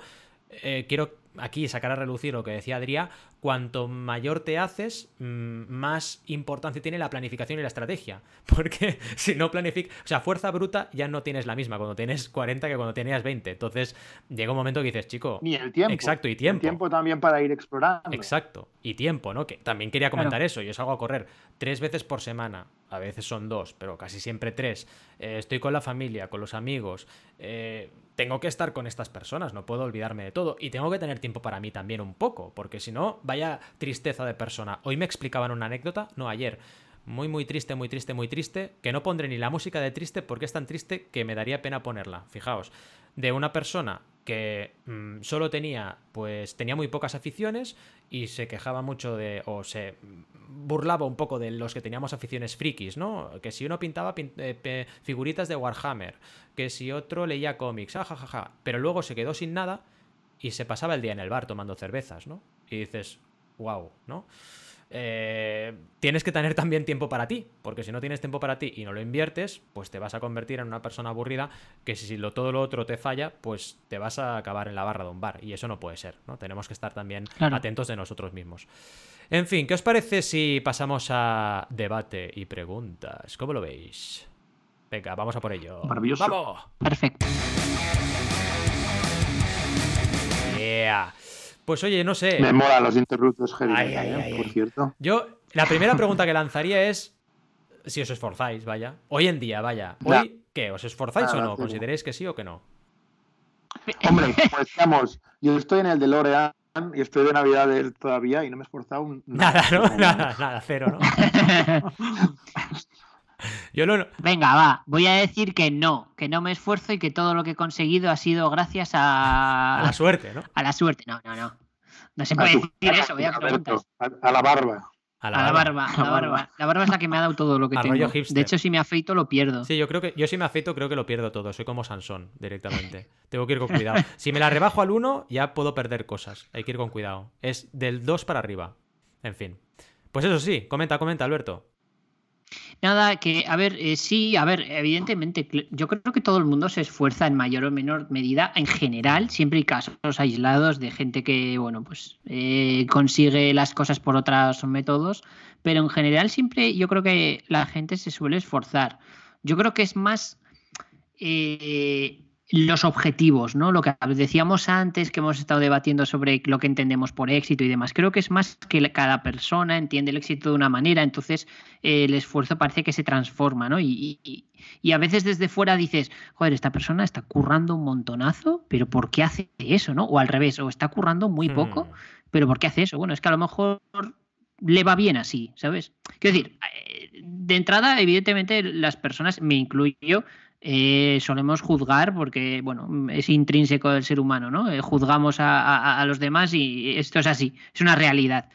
eh, quiero aquí sacar a relucir lo que decía Adrián, cuanto mayor te haces, mm, más importancia tiene la planificación y la estrategia. [LAUGHS] Porque si no planificas, o sea, fuerza bruta ya no tienes la misma cuando tienes 40 que cuando tenías 20. Entonces llega un momento que dices, chico. Ni el tiempo. Exacto, y tiempo. tiempo también para ir explorando. Exacto, y tiempo, ¿no? Que también quería comentar eso. Yo salgo a correr tres veces por semana. A veces son dos, pero casi siempre tres. Eh, estoy con la familia, con los amigos. Eh, tengo que estar con estas personas, no puedo olvidarme de todo. Y tengo que tener tiempo para mí también un poco, porque si no, vaya tristeza de persona. Hoy me explicaban una anécdota, no ayer. Muy, muy triste, muy triste, muy triste, que no pondré ni la música de triste porque es tan triste que me daría pena ponerla. Fijaos, de una persona que mm, solo tenía, pues tenía muy pocas aficiones y se quejaba mucho de, o se burlaba un poco de los que teníamos aficiones frikis, ¿no? Que si uno pintaba eh, figuritas de Warhammer, que si otro leía cómics, jajaja, pero luego se quedó sin nada y se pasaba el día en el bar tomando cervezas, ¿no? Y dices, wow, ¿no? Eh, tienes que tener también tiempo para ti, porque si no tienes tiempo para ti y no lo inviertes, pues te vas a convertir en una persona aburrida que si lo, todo lo otro te falla, pues te vas a acabar en la barra de un bar y eso no puede ser, ¿no? Tenemos que estar también atentos de nosotros mismos. En fin, ¿qué os parece si pasamos a debate y preguntas? ¿Cómo lo veis? Venga, vamos a por ello. Maravilloso. ¡Vamos! Perfecto. Yeah. Pues oye, no sé. Me mola los interruptos, ¿eh? por cierto. Yo, la primera pregunta [LAUGHS] que lanzaría es si os esforzáis, vaya. Hoy en día, vaya. Hoy, ¿qué? ¿Os esforzáis o no? ¿Consideréis que sí o que no? Hombre, pues estamos. Yo estoy en el de L'Oreal y estoy de Navidad todavía y no me he esforzado [LAUGHS] nada. Nada, ¿no? Nada, nada, cero, ¿no? [LAUGHS] Yo no... Venga, va, voy a decir que no, que no me esfuerzo y que todo lo que he conseguido ha sido gracias a... A la suerte, ¿no? A la suerte, no, no, no. No se puede decir eso, voy a preguntas. A, a la barba. A la, barba, a la [LAUGHS] barba. La barba es la que me ha dado todo lo que tengo. De hecho, si me afeito lo pierdo. Sí, yo creo que yo si me afeito creo que lo pierdo todo. Soy como Sansón directamente. [LAUGHS] Tengo que ir con cuidado. Si me la rebajo al 1, ya puedo perder cosas. Hay que ir con cuidado. Es del 2 para arriba. En fin. Pues eso sí, comenta, comenta, Alberto. Nada, que, a ver, eh, sí, a ver, evidentemente, yo creo que todo el mundo se esfuerza en mayor o menor medida, en general, siempre hay casos aislados de gente que, bueno, pues eh, consigue las cosas por otros métodos, pero en general siempre yo creo que la gente se suele esforzar. Yo creo que es más eh, los objetivos, ¿no? Lo que decíamos antes, que hemos estado debatiendo sobre lo que entendemos por éxito y demás. Creo que es más que cada persona entiende el éxito de una manera, entonces eh, el esfuerzo parece que se transforma, ¿no? Y, y- y a veces desde fuera dices, joder, esta persona está currando un montonazo, pero ¿por qué hace eso, no? O al revés, o está currando muy poco, Hmm. pero ¿por qué hace eso? Bueno, es que a lo mejor le va bien así, ¿sabes? Quiero decir, eh, de entrada, evidentemente, las personas, me incluyo, eh, solemos juzgar porque, bueno, es intrínseco del ser humano, ¿no? Eh, juzgamos a, a- a los demás y esto es así, es una realidad.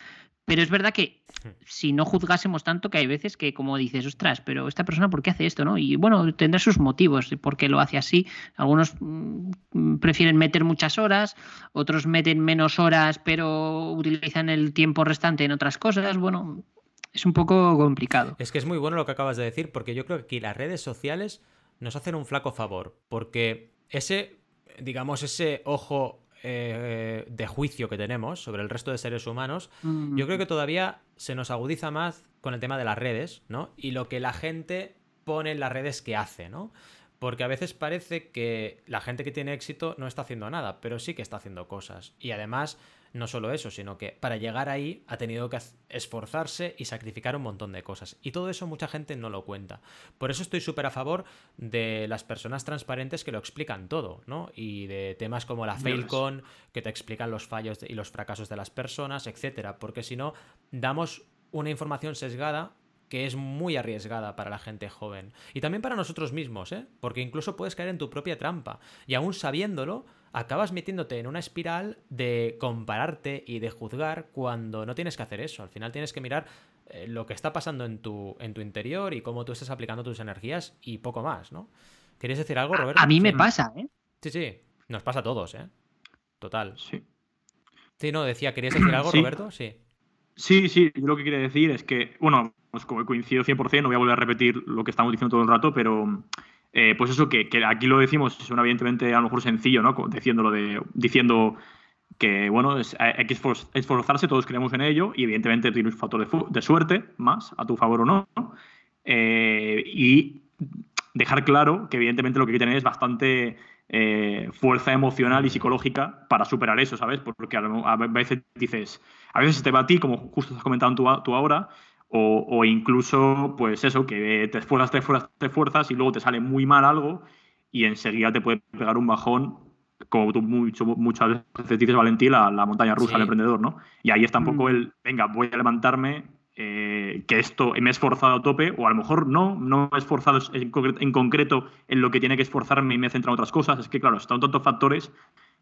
Pero es verdad que si no juzgásemos tanto, que hay veces que, como dices, ostras, pero esta persona, ¿por qué hace esto? ¿no? Y bueno, tendrá sus motivos de por qué lo hace así. Algunos mm, prefieren meter muchas horas, otros meten menos horas, pero utilizan el tiempo restante en otras cosas. Bueno, es un poco complicado. Es que es muy bueno lo que acabas de decir, porque yo creo que aquí las redes sociales nos hacen un flaco favor, porque ese, digamos, ese ojo eh, de juicio que tenemos sobre el resto de seres humanos, yo creo que todavía se nos agudiza más con el tema de las redes, ¿no? Y lo que la gente pone en las redes que hace, ¿no? Porque a veces parece que la gente que tiene éxito no está haciendo nada, pero sí que está haciendo cosas. Y además, no solo eso, sino que para llegar ahí ha tenido que esforzarse y sacrificar un montón de cosas. Y todo eso mucha gente no lo cuenta. Por eso estoy súper a favor de las personas transparentes que lo explican todo, ¿no? Y de temas como la. Failcon, que te explican los fallos y los fracasos de las personas, etcétera. Porque si no, damos una información sesgada que es muy arriesgada para la gente joven. Y también para nosotros mismos, ¿eh? Porque incluso puedes caer en tu propia trampa. Y aún sabiéndolo, acabas metiéndote en una espiral de compararte y de juzgar cuando no tienes que hacer eso. Al final tienes que mirar eh, lo que está pasando en tu, en tu interior y cómo tú estás aplicando tus energías y poco más, ¿no? ¿Querías decir algo, Roberto? A mí me Sí. pasa, ¿eh? Sí, sí. Nos pasa a todos, ¿eh? Total. Sí. Sí, no, decía, ¿querías decir algo, Sí. Roberto? Sí. Sí, sí, yo lo que quiere decir es que, bueno, pues como coincido 100%, no voy a volver a repetir lo que estamos diciendo todo el rato, pero eh, pues eso que, aquí lo decimos es un evidentemente a lo mejor sencillo, ¿no? Diciéndolo diciendo que, bueno, es- hay que esfor- esforzarse, todos creemos en ello, y evidentemente tiene un factor de, de suerte, más, a tu favor o no. Eh, y dejar claro que evidentemente lo que hay que tener es bastante eh, fuerza emocional y psicológica para superar eso, ¿sabes? Porque a, veces dices, a veces te va a ti, como justo has comentado tú, tú ahora, o, o incluso, pues eso, que te esfuerzas, te esfuerzas, te esfuerzas y luego te sale muy mal algo y enseguida te puede pegar un bajón, como tú mucho- muchas veces dices, Valentín, la, la montaña rusa Sí. del emprendedor, ¿no? Y ahí está un poco Mm. el, venga, voy a levantarme, eh, que esto me he esforzado a tope, o a lo mejor no, no me he esforzado en, concre- en concreto en lo que tiene que esforzarme y me he centrado en otras cosas. Es que, claro, están tantos factores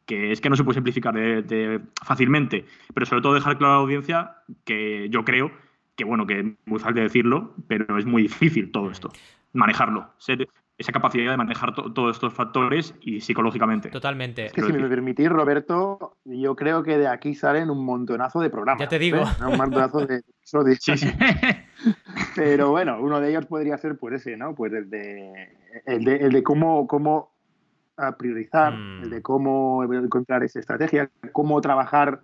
que es que no se puede simplificar de- de- fácilmente. Pero sobre todo dejar claro a la audiencia que yo creo que, bueno, que es muy fácil de decirlo, pero es muy difícil todo esto, manejarlo, ser esa capacidad de manejar to- todos estos factores y psicológicamente. Totalmente. Es que si me permitís, Roberto, yo creo que de aquí salen un montonazo de programas. Ya te digo. ¿eh? Un montonazo de episodios. Sí, sí. [LAUGHS] Pero bueno, uno de ellos podría ser pues ese, ¿no? Pues el de, el de, el de cómo, cómo priorizar, Mm. el de cómo encontrar esa estrategia, cómo trabajar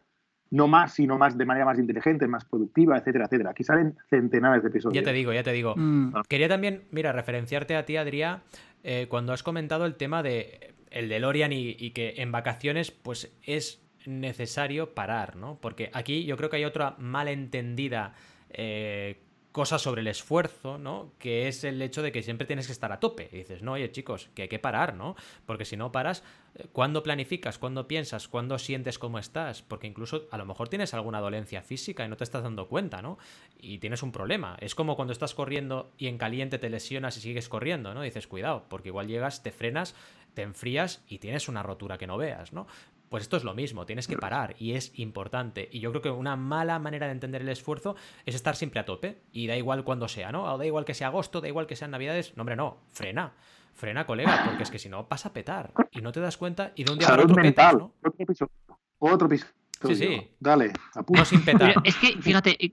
no más, sino más de manera más inteligente, más productiva, etcétera, etcétera. Aquí salen centenares de episodios. Ya te digo, ya te digo. Mm. Quería también, mira, referenciarte a ti, Adrián, eh, cuando has comentado el tema de el DeLorean y, y que en vacaciones, pues es necesario parar, ¿no? Porque aquí yo creo que hay otra malentendida eh, cosas sobre el esfuerzo, ¿no? Que es el hecho de que siempre tienes que estar a tope. Y dices, no, oye, chicos, que hay que parar, ¿no? Porque si no paras, eh, ¿cuándo planificas? ¿Cuándo piensas? ¿Cuándo sientes cómo estás? Porque incluso a lo mejor tienes alguna dolencia física y no te estás dando cuenta, ¿no? Y tienes un problema. Es como cuando estás corriendo y en caliente te lesionas y sigues corriendo, ¿no? dices, cuidado, porque igual llegas, te frenas, te enfrías y tienes una rotura que no veas, ¿no? Pues esto es lo mismo, tienes que parar y es importante. Y yo creo que una mala manera de entender el esfuerzo es estar siempre a tope. Y da igual cuando sea, ¿no? O da igual que sea agosto, da igual que sean navidades. No, hombre, no, frena. Frena, colega, porque es que si no pasa a petar. Y no te das cuenta y de un día Salud para otro mental. petas, ¿no? Otro piso. Otro piso. Sí, sí. Dale, apunta. No sin petar. Pero es que, fíjate, eh,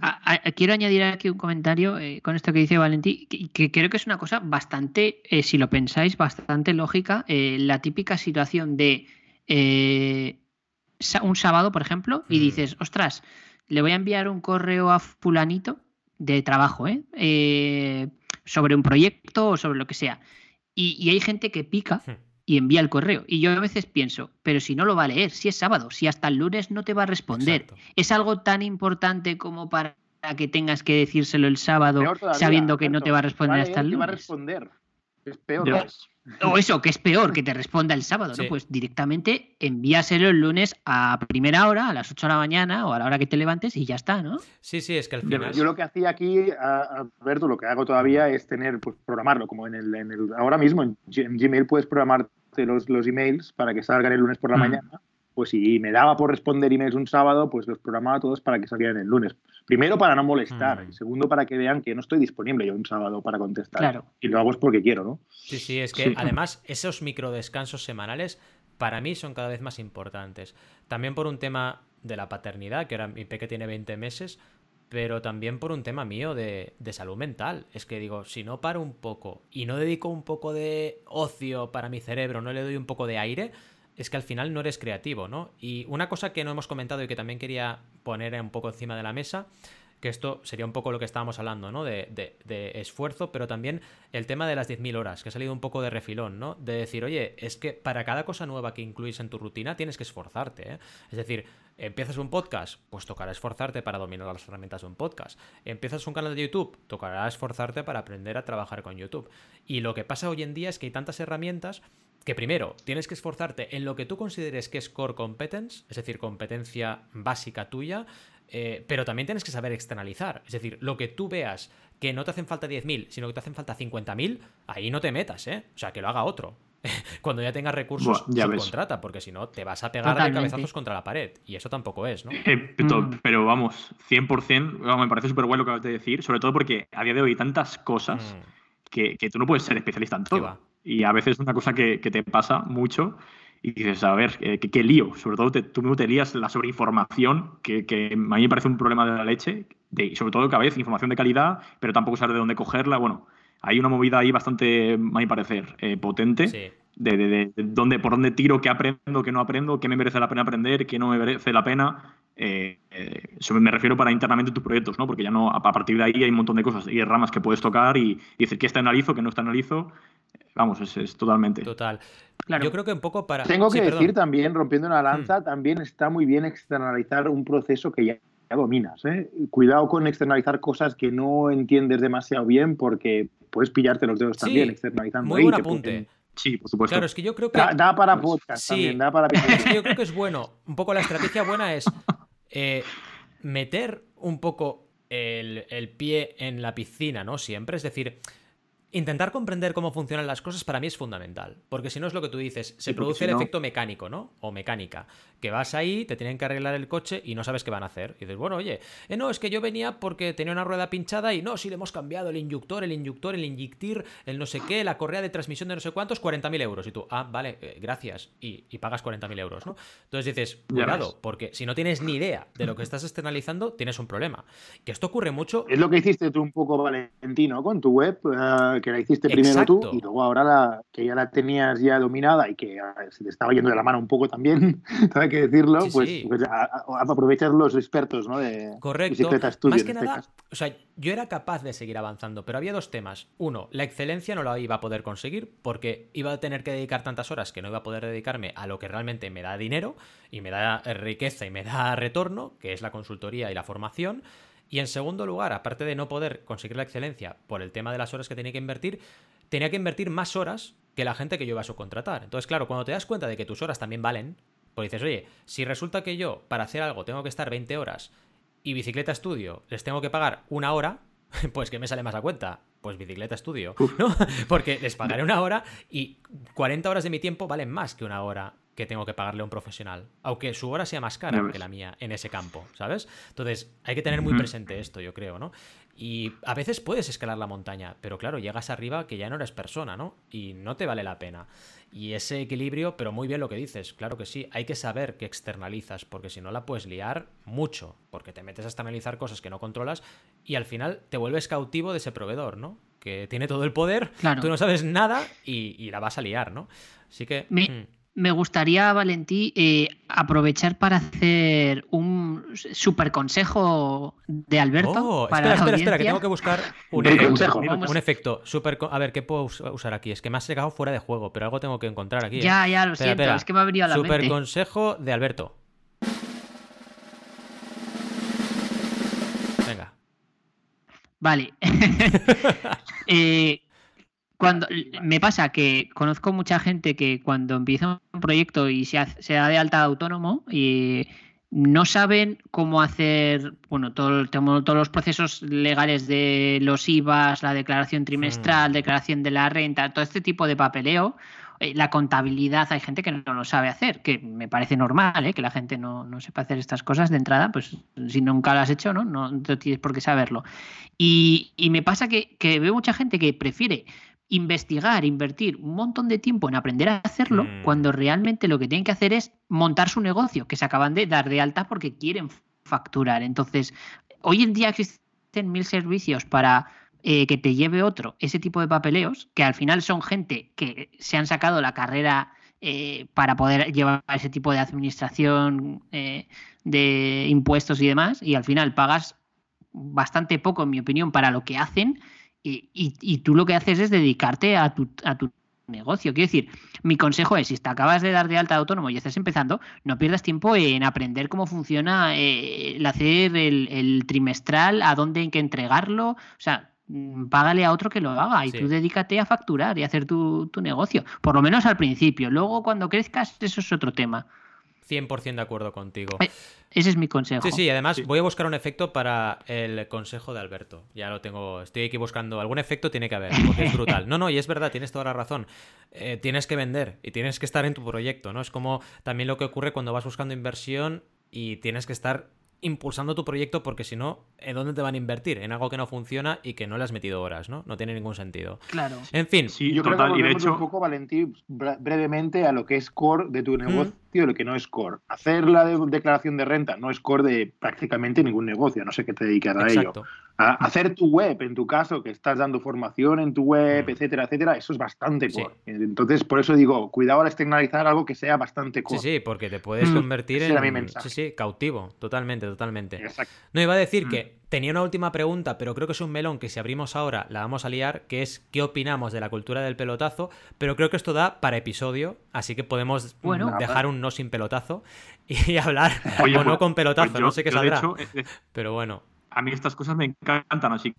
a- a- quiero añadir aquí un comentario eh, con esto que dice Valentí, que, que creo que es una cosa bastante, eh, si lo pensáis, bastante lógica. eh, la típica situación de eh, un sábado, por ejemplo, y Mm. dices, ostras, le voy a enviar un correo a fulanito de trabajo, ¿eh? Eh, sobre un proyecto o sobre lo que sea. Y, y hay gente que pica Hmm. y envía el correo. Y yo a veces pienso, pero si no lo va a leer, si es sábado, si hasta el lunes no te va a responder, Exacto. ¿es algo tan importante como para que tengas que decírselo el sábado todavía, sabiendo que no te va a responder Vale, hasta el te va a lunes? responder. Es peor. Pero- ¿ves? O eso, que es peor, que te responda el sábado, Sí. ¿no? Pues directamente envíaselo el lunes a primera hora, a las 8 de la mañana o a la hora que te levantes y ya está, ¿no? Sí, sí, es que al final. Yo lo que hacía aquí, Alberto, lo que hago todavía es tener, pues programarlo, como en el, en el- ahora mismo en, G- en Gmail puedes programarte los, los emails para que salgan el lunes por la Mm. mañana. Pues si me daba por responder emails un sábado, pues los programaba todos para que salieran el lunes. Primero para no molestar, Mm. y segundo para que vean que no estoy disponible yo un sábado para contestar. Claro. Y lo hago es porque quiero, ¿no? Sí, sí, es que Sí. además esos microdescansos semanales para mí son cada vez más importantes. También por un tema de la paternidad, que ahora mi peque tiene 20 meses, pero también por un tema mío de, de salud mental. Es que digo, si no paro un poco y no dedico un poco de ocio para mi cerebro, no le doy un poco de aire, es que al final no eres creativo, ¿no? Y una cosa que no hemos comentado y que también quería poner un poco encima de la mesa, que esto sería un poco lo que estábamos hablando, ¿no? De, de- de esfuerzo, pero también el tema de las 10.000 horas, que ha salido un poco de refilón, ¿no? De decir, oye, es que para cada cosa nueva que incluís en tu rutina tienes que esforzarte, ¿eh? Es decir, empiezas un podcast, pues tocará esforzarte para dominar las herramientas de un podcast. Empiezas un canal de YouTube, tocará esforzarte para aprender a trabajar con YouTube. Y lo que pasa hoy en día es que hay tantas herramientas que primero tienes que esforzarte en lo que tú consideres que es core competence, es decir, competencia básica tuya, eh, pero también tienes que saber externalizar. Es decir, lo que tú veas que no te hacen falta 10.000, sino que te hacen falta 50.000, ahí no te metas, ¿eh? O sea, que lo haga otro. [LAUGHS] Cuando ya tengas recursos, Buah, ya ves. subcontrata, porque si no te vas a pegar de Totalmente. cabezazos contra la pared. Y eso tampoco es, ¿no? Eh, Mm. Pero vamos, 100%, vamos, me parece súper bueno lo que acabas de decir, sobre todo porque a día de hoy hay tantas cosas Mm, que, que tú no puedes ser especialista en todo. Y a veces es una cosa que, que te pasa mucho y dices, a ver, eh, ¿qué, lío? Sobre todo te- tú mismo te lías la sobreinformación, que, que a mí me parece un problema de la leche, de, y sobre todo que a veces información de calidad, pero tampoco sabes de dónde cogerla. Bueno, hay una movida ahí bastante, a mi parecer, eh, potente Sí. De, de- de- de dónde, por dónde tiro, qué aprendo, qué no aprendo, qué me merece la pena aprender, qué no me merece la pena. Eh, eh, eso me refiero para internamente tus proyectos, ¿no? Porque ya no, a a partir de ahí hay un montón de cosas y ramas que puedes tocar y, y decir qué externalizo, qué no externalizo. Vamos, es, es totalmente. Total. Claro. Yo creo que un poco para. Tengo Sí, que perdón. decir también, rompiendo una lanza, también está muy bien externalizar un proceso que ya, ya dominas. ¿eh? Cuidado con externalizar cosas que no entiendes demasiado bien porque puedes pillarte los dedos Sí, también externalizando. Muy ahí, buen te apunte. pueden- Sí, por supuesto. Claro, es que yo creo que. Da, da para podcast sí. también, da para Es que yo creo que es bueno. Un poco la estrategia buena es eh, meter un poco el, el pie en la piscina, ¿no? Siempre. Es decir, intentar comprender cómo funcionan las cosas para mí es fundamental. Porque si no es lo que tú dices, se Sí, produce si el no- efecto mecánico, ¿no? O mecánica. Que vas ahí, te tienen que arreglar el coche y no sabes qué van a hacer. Y dices, bueno, oye, eh, no, es que yo venía porque tenía una rueda pinchada y no, si le hemos cambiado el inyector, el inyector, el inyectir, el no sé qué, la correa de transmisión de no sé cuántos, 40.000 euros. Y tú, ah, vale, eh, gracias. Y, y pagas 40.000 euros, ¿no? Entonces dices, cuidado, porque si no tienes ni idea de lo que estás externalizando, tienes un problema. Que esto ocurre mucho Es lo que hiciste tú un poco, Valentino, con tu web, eh, que la hiciste primero Exacto. tú y luego ahora la, que ya la tenías ya dominada y que se te estaba yendo de la mano un poco también, [LAUGHS] hay que decirlo, Sí, pues, sí. pues a- a- a aprovechar los expertos ¿no? de Correcto. Studio Más que este nada, caso. o sea, yo era capaz de seguir avanzando, pero había dos temas. Uno, la excelencia no la iba a poder conseguir porque iba a tener que dedicar tantas horas que no iba a poder dedicarme a lo que realmente me da dinero y me da riqueza y me da retorno, que es la consultoría y la formación. Y en segundo lugar, aparte de no poder conseguir la excelencia por el tema de las horas que tenía que invertir, tenía que invertir más horas que la gente que yo iba a subcontratar. Entonces, claro, cuando te das cuenta de que tus horas también valen, pues dices, oye, si resulta que yo para hacer algo tengo que estar 20 horas y bicicleta estudio les tengo que pagar una hora, [LAUGHS] pues que me sale más a cuenta. Pues bicicleta estudio, ¿no? [LAUGHS] Porque les pagaré una hora y 40 horas de mi tiempo valen más que una hora que tengo que pagarle a un profesional, aunque su hora sea más cara que la mía en ese campo, ¿sabes? Entonces, hay que tener muy presente esto, yo creo, ¿no? Y a veces puedes escalar la montaña, pero claro, llegas arriba que ya no eres persona, ¿no? Y no te vale la pena. Y ese equilibrio, pero muy bien lo que dices, claro que sí, hay que saber que externalizas, porque si no la puedes liar mucho, porque te metes a externalizar cosas que no controlas y al final te vuelves cautivo de ese proveedor, ¿no? Que tiene todo el poder, tú no sabes nada y, la vas a liar, ¿no? Así que... Hmm me gustaría, Valentí, eh, aprovechar para hacer un super consejo de Alberto. Oh, espera, espera, espera, que tengo que buscar [LAUGHS] un efecto. Un efecto super, a ver, ¿qué puedo usar aquí? Es que me has llegado fuera de juego, pero algo tengo que encontrar aquí. Ya, ¿eh? ya, lo siento, es que me ha venido a la super consejo de Alberto. Venga. Vale. [LAUGHS] eh, cuando me pasa que conozco mucha gente que cuando empieza un proyecto y se, da de alta autónomo y no saben cómo hacer, bueno, todo, todos los procesos legales de los IVAs, la declaración trimestral, hmm. declaración de la renta, todo este tipo de papeleo. Eh, la contabilidad, hay gente que no lo sabe hacer, que me parece normal, ¿eh? que la gente no, sepa hacer estas cosas de entrada, pues si nunca lo has hecho, ¿no? No, tienes por qué saberlo. Y, me pasa que, que veo mucha gente que prefiere investigar, invertir un montón de tiempo en aprender a hacerlo, mm. cuando realmente lo que tienen que hacer es montar su negocio, que se acaban de dar de alta porque quieren facturar. Entonces, hoy en día existen mil servicios para eh, que te lleve otro ese tipo de papeleos, que al final son gente que se han sacado la carrera eh, para poder llevar ese tipo de administración eh, de impuestos y demás, y al final pagas bastante poco, en mi opinión, para lo que hacen y, tú lo que haces es dedicarte a tu, a tu negocio. Quiero decir, mi consejo es, si te acabas de dar de alta de autónomo y estás empezando, no pierdas tiempo en aprender cómo funciona eh, el hacer el, trimestral, a dónde hay que entregarlo. O sea, mm, págale a otro que lo haga y tú dedícate a facturar y hacer tu, tu negocio. Por lo menos al principio. Luego, cuando crezcas, eso es otro tema. 100% de acuerdo contigo. Ese es mi consejo. Sí, sí, además voy a buscar un efecto para el consejo de Alberto. Ya lo tengo, estoy aquí buscando. Algún efecto tiene que haber, porque es brutal. No, no, y es verdad, tienes toda la razón. Eh, tienes que vender y tienes que estar en tu proyecto, ¿no? Es como también lo que ocurre cuando vas buscando inversión y tienes que estar impulsando tu proyecto porque si no, ¿en dónde te van a invertir? En algo que no funciona y que no le has metido horas, ¿no? No tiene ningún sentido. Claro. En fin. Sí, yo creo que y de hecho... un poco, Valentín, brevemente a lo que es core de tu negocio y lo que no es core. Hacer la declaración de renta no es core de prácticamente ningún negocio, no sé qué te dedicas a ello. A hacer tu web, en tu caso, que estás dando formación en tu web, etcétera, etcétera, eso es bastante core. Entonces, por eso digo, cuidado al externalizar algo que sea bastante core. Sí, sí, porque te puedes mm, convertir en... Sí, sí, cautivo, totalmente totalmente. No, iba a decir mm. que tenía una última pregunta, pero creo que es un melón que si abrimos ahora la vamos a liar, que es qué opinamos de la cultura del pelotazo, pero creo que esto da para episodio, así que podemos dejar un no sin pelotazo y hablar o no pues, con pelotazo, pues no sé qué saldrá. Eh, eh, pero bueno. A mí estas cosas me encantan, así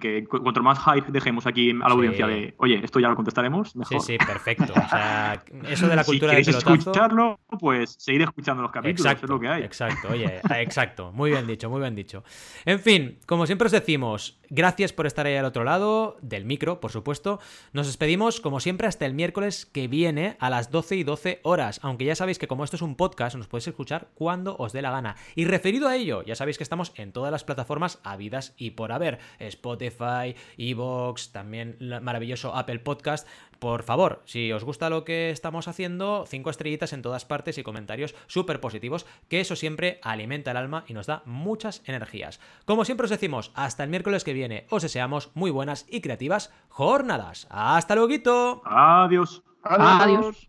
que cuanto más hype dejemos aquí a la audiencia de, oye, esto ya lo contestaremos, mejor. Sí, sí, perfecto. O sea, [LAUGHS] eso de la cultura si pelotazo... escucharlo, pues seguir escuchando los capítulos, exacto, es lo que hay. Exacto, oye, exacto. Muy bien dicho, muy bien dicho. En fin, como siempre os decimos, gracias por estar ahí al otro lado del micro, por supuesto. Nos despedimos, como siempre, hasta el miércoles que viene a las 12 y 12 horas. Aunque ya sabéis que como esto es un podcast, nos podéis escuchar cuando os dé la gana. Y referido a ello, ya sabéis que estamos en todas las plataformas habidas y por haber. Spotify, Evox, también el maravilloso Apple Podcast. Por favor, si os gusta lo que estamos haciendo, cinco estrellitas en todas partes y comentarios súper positivos, que eso siempre alimenta el alma y nos da muchas energías. Como siempre os decimos, hasta el miércoles que viene os deseamos muy buenas y creativas jornadas. ¡Hasta luego! Adiós. Adiós.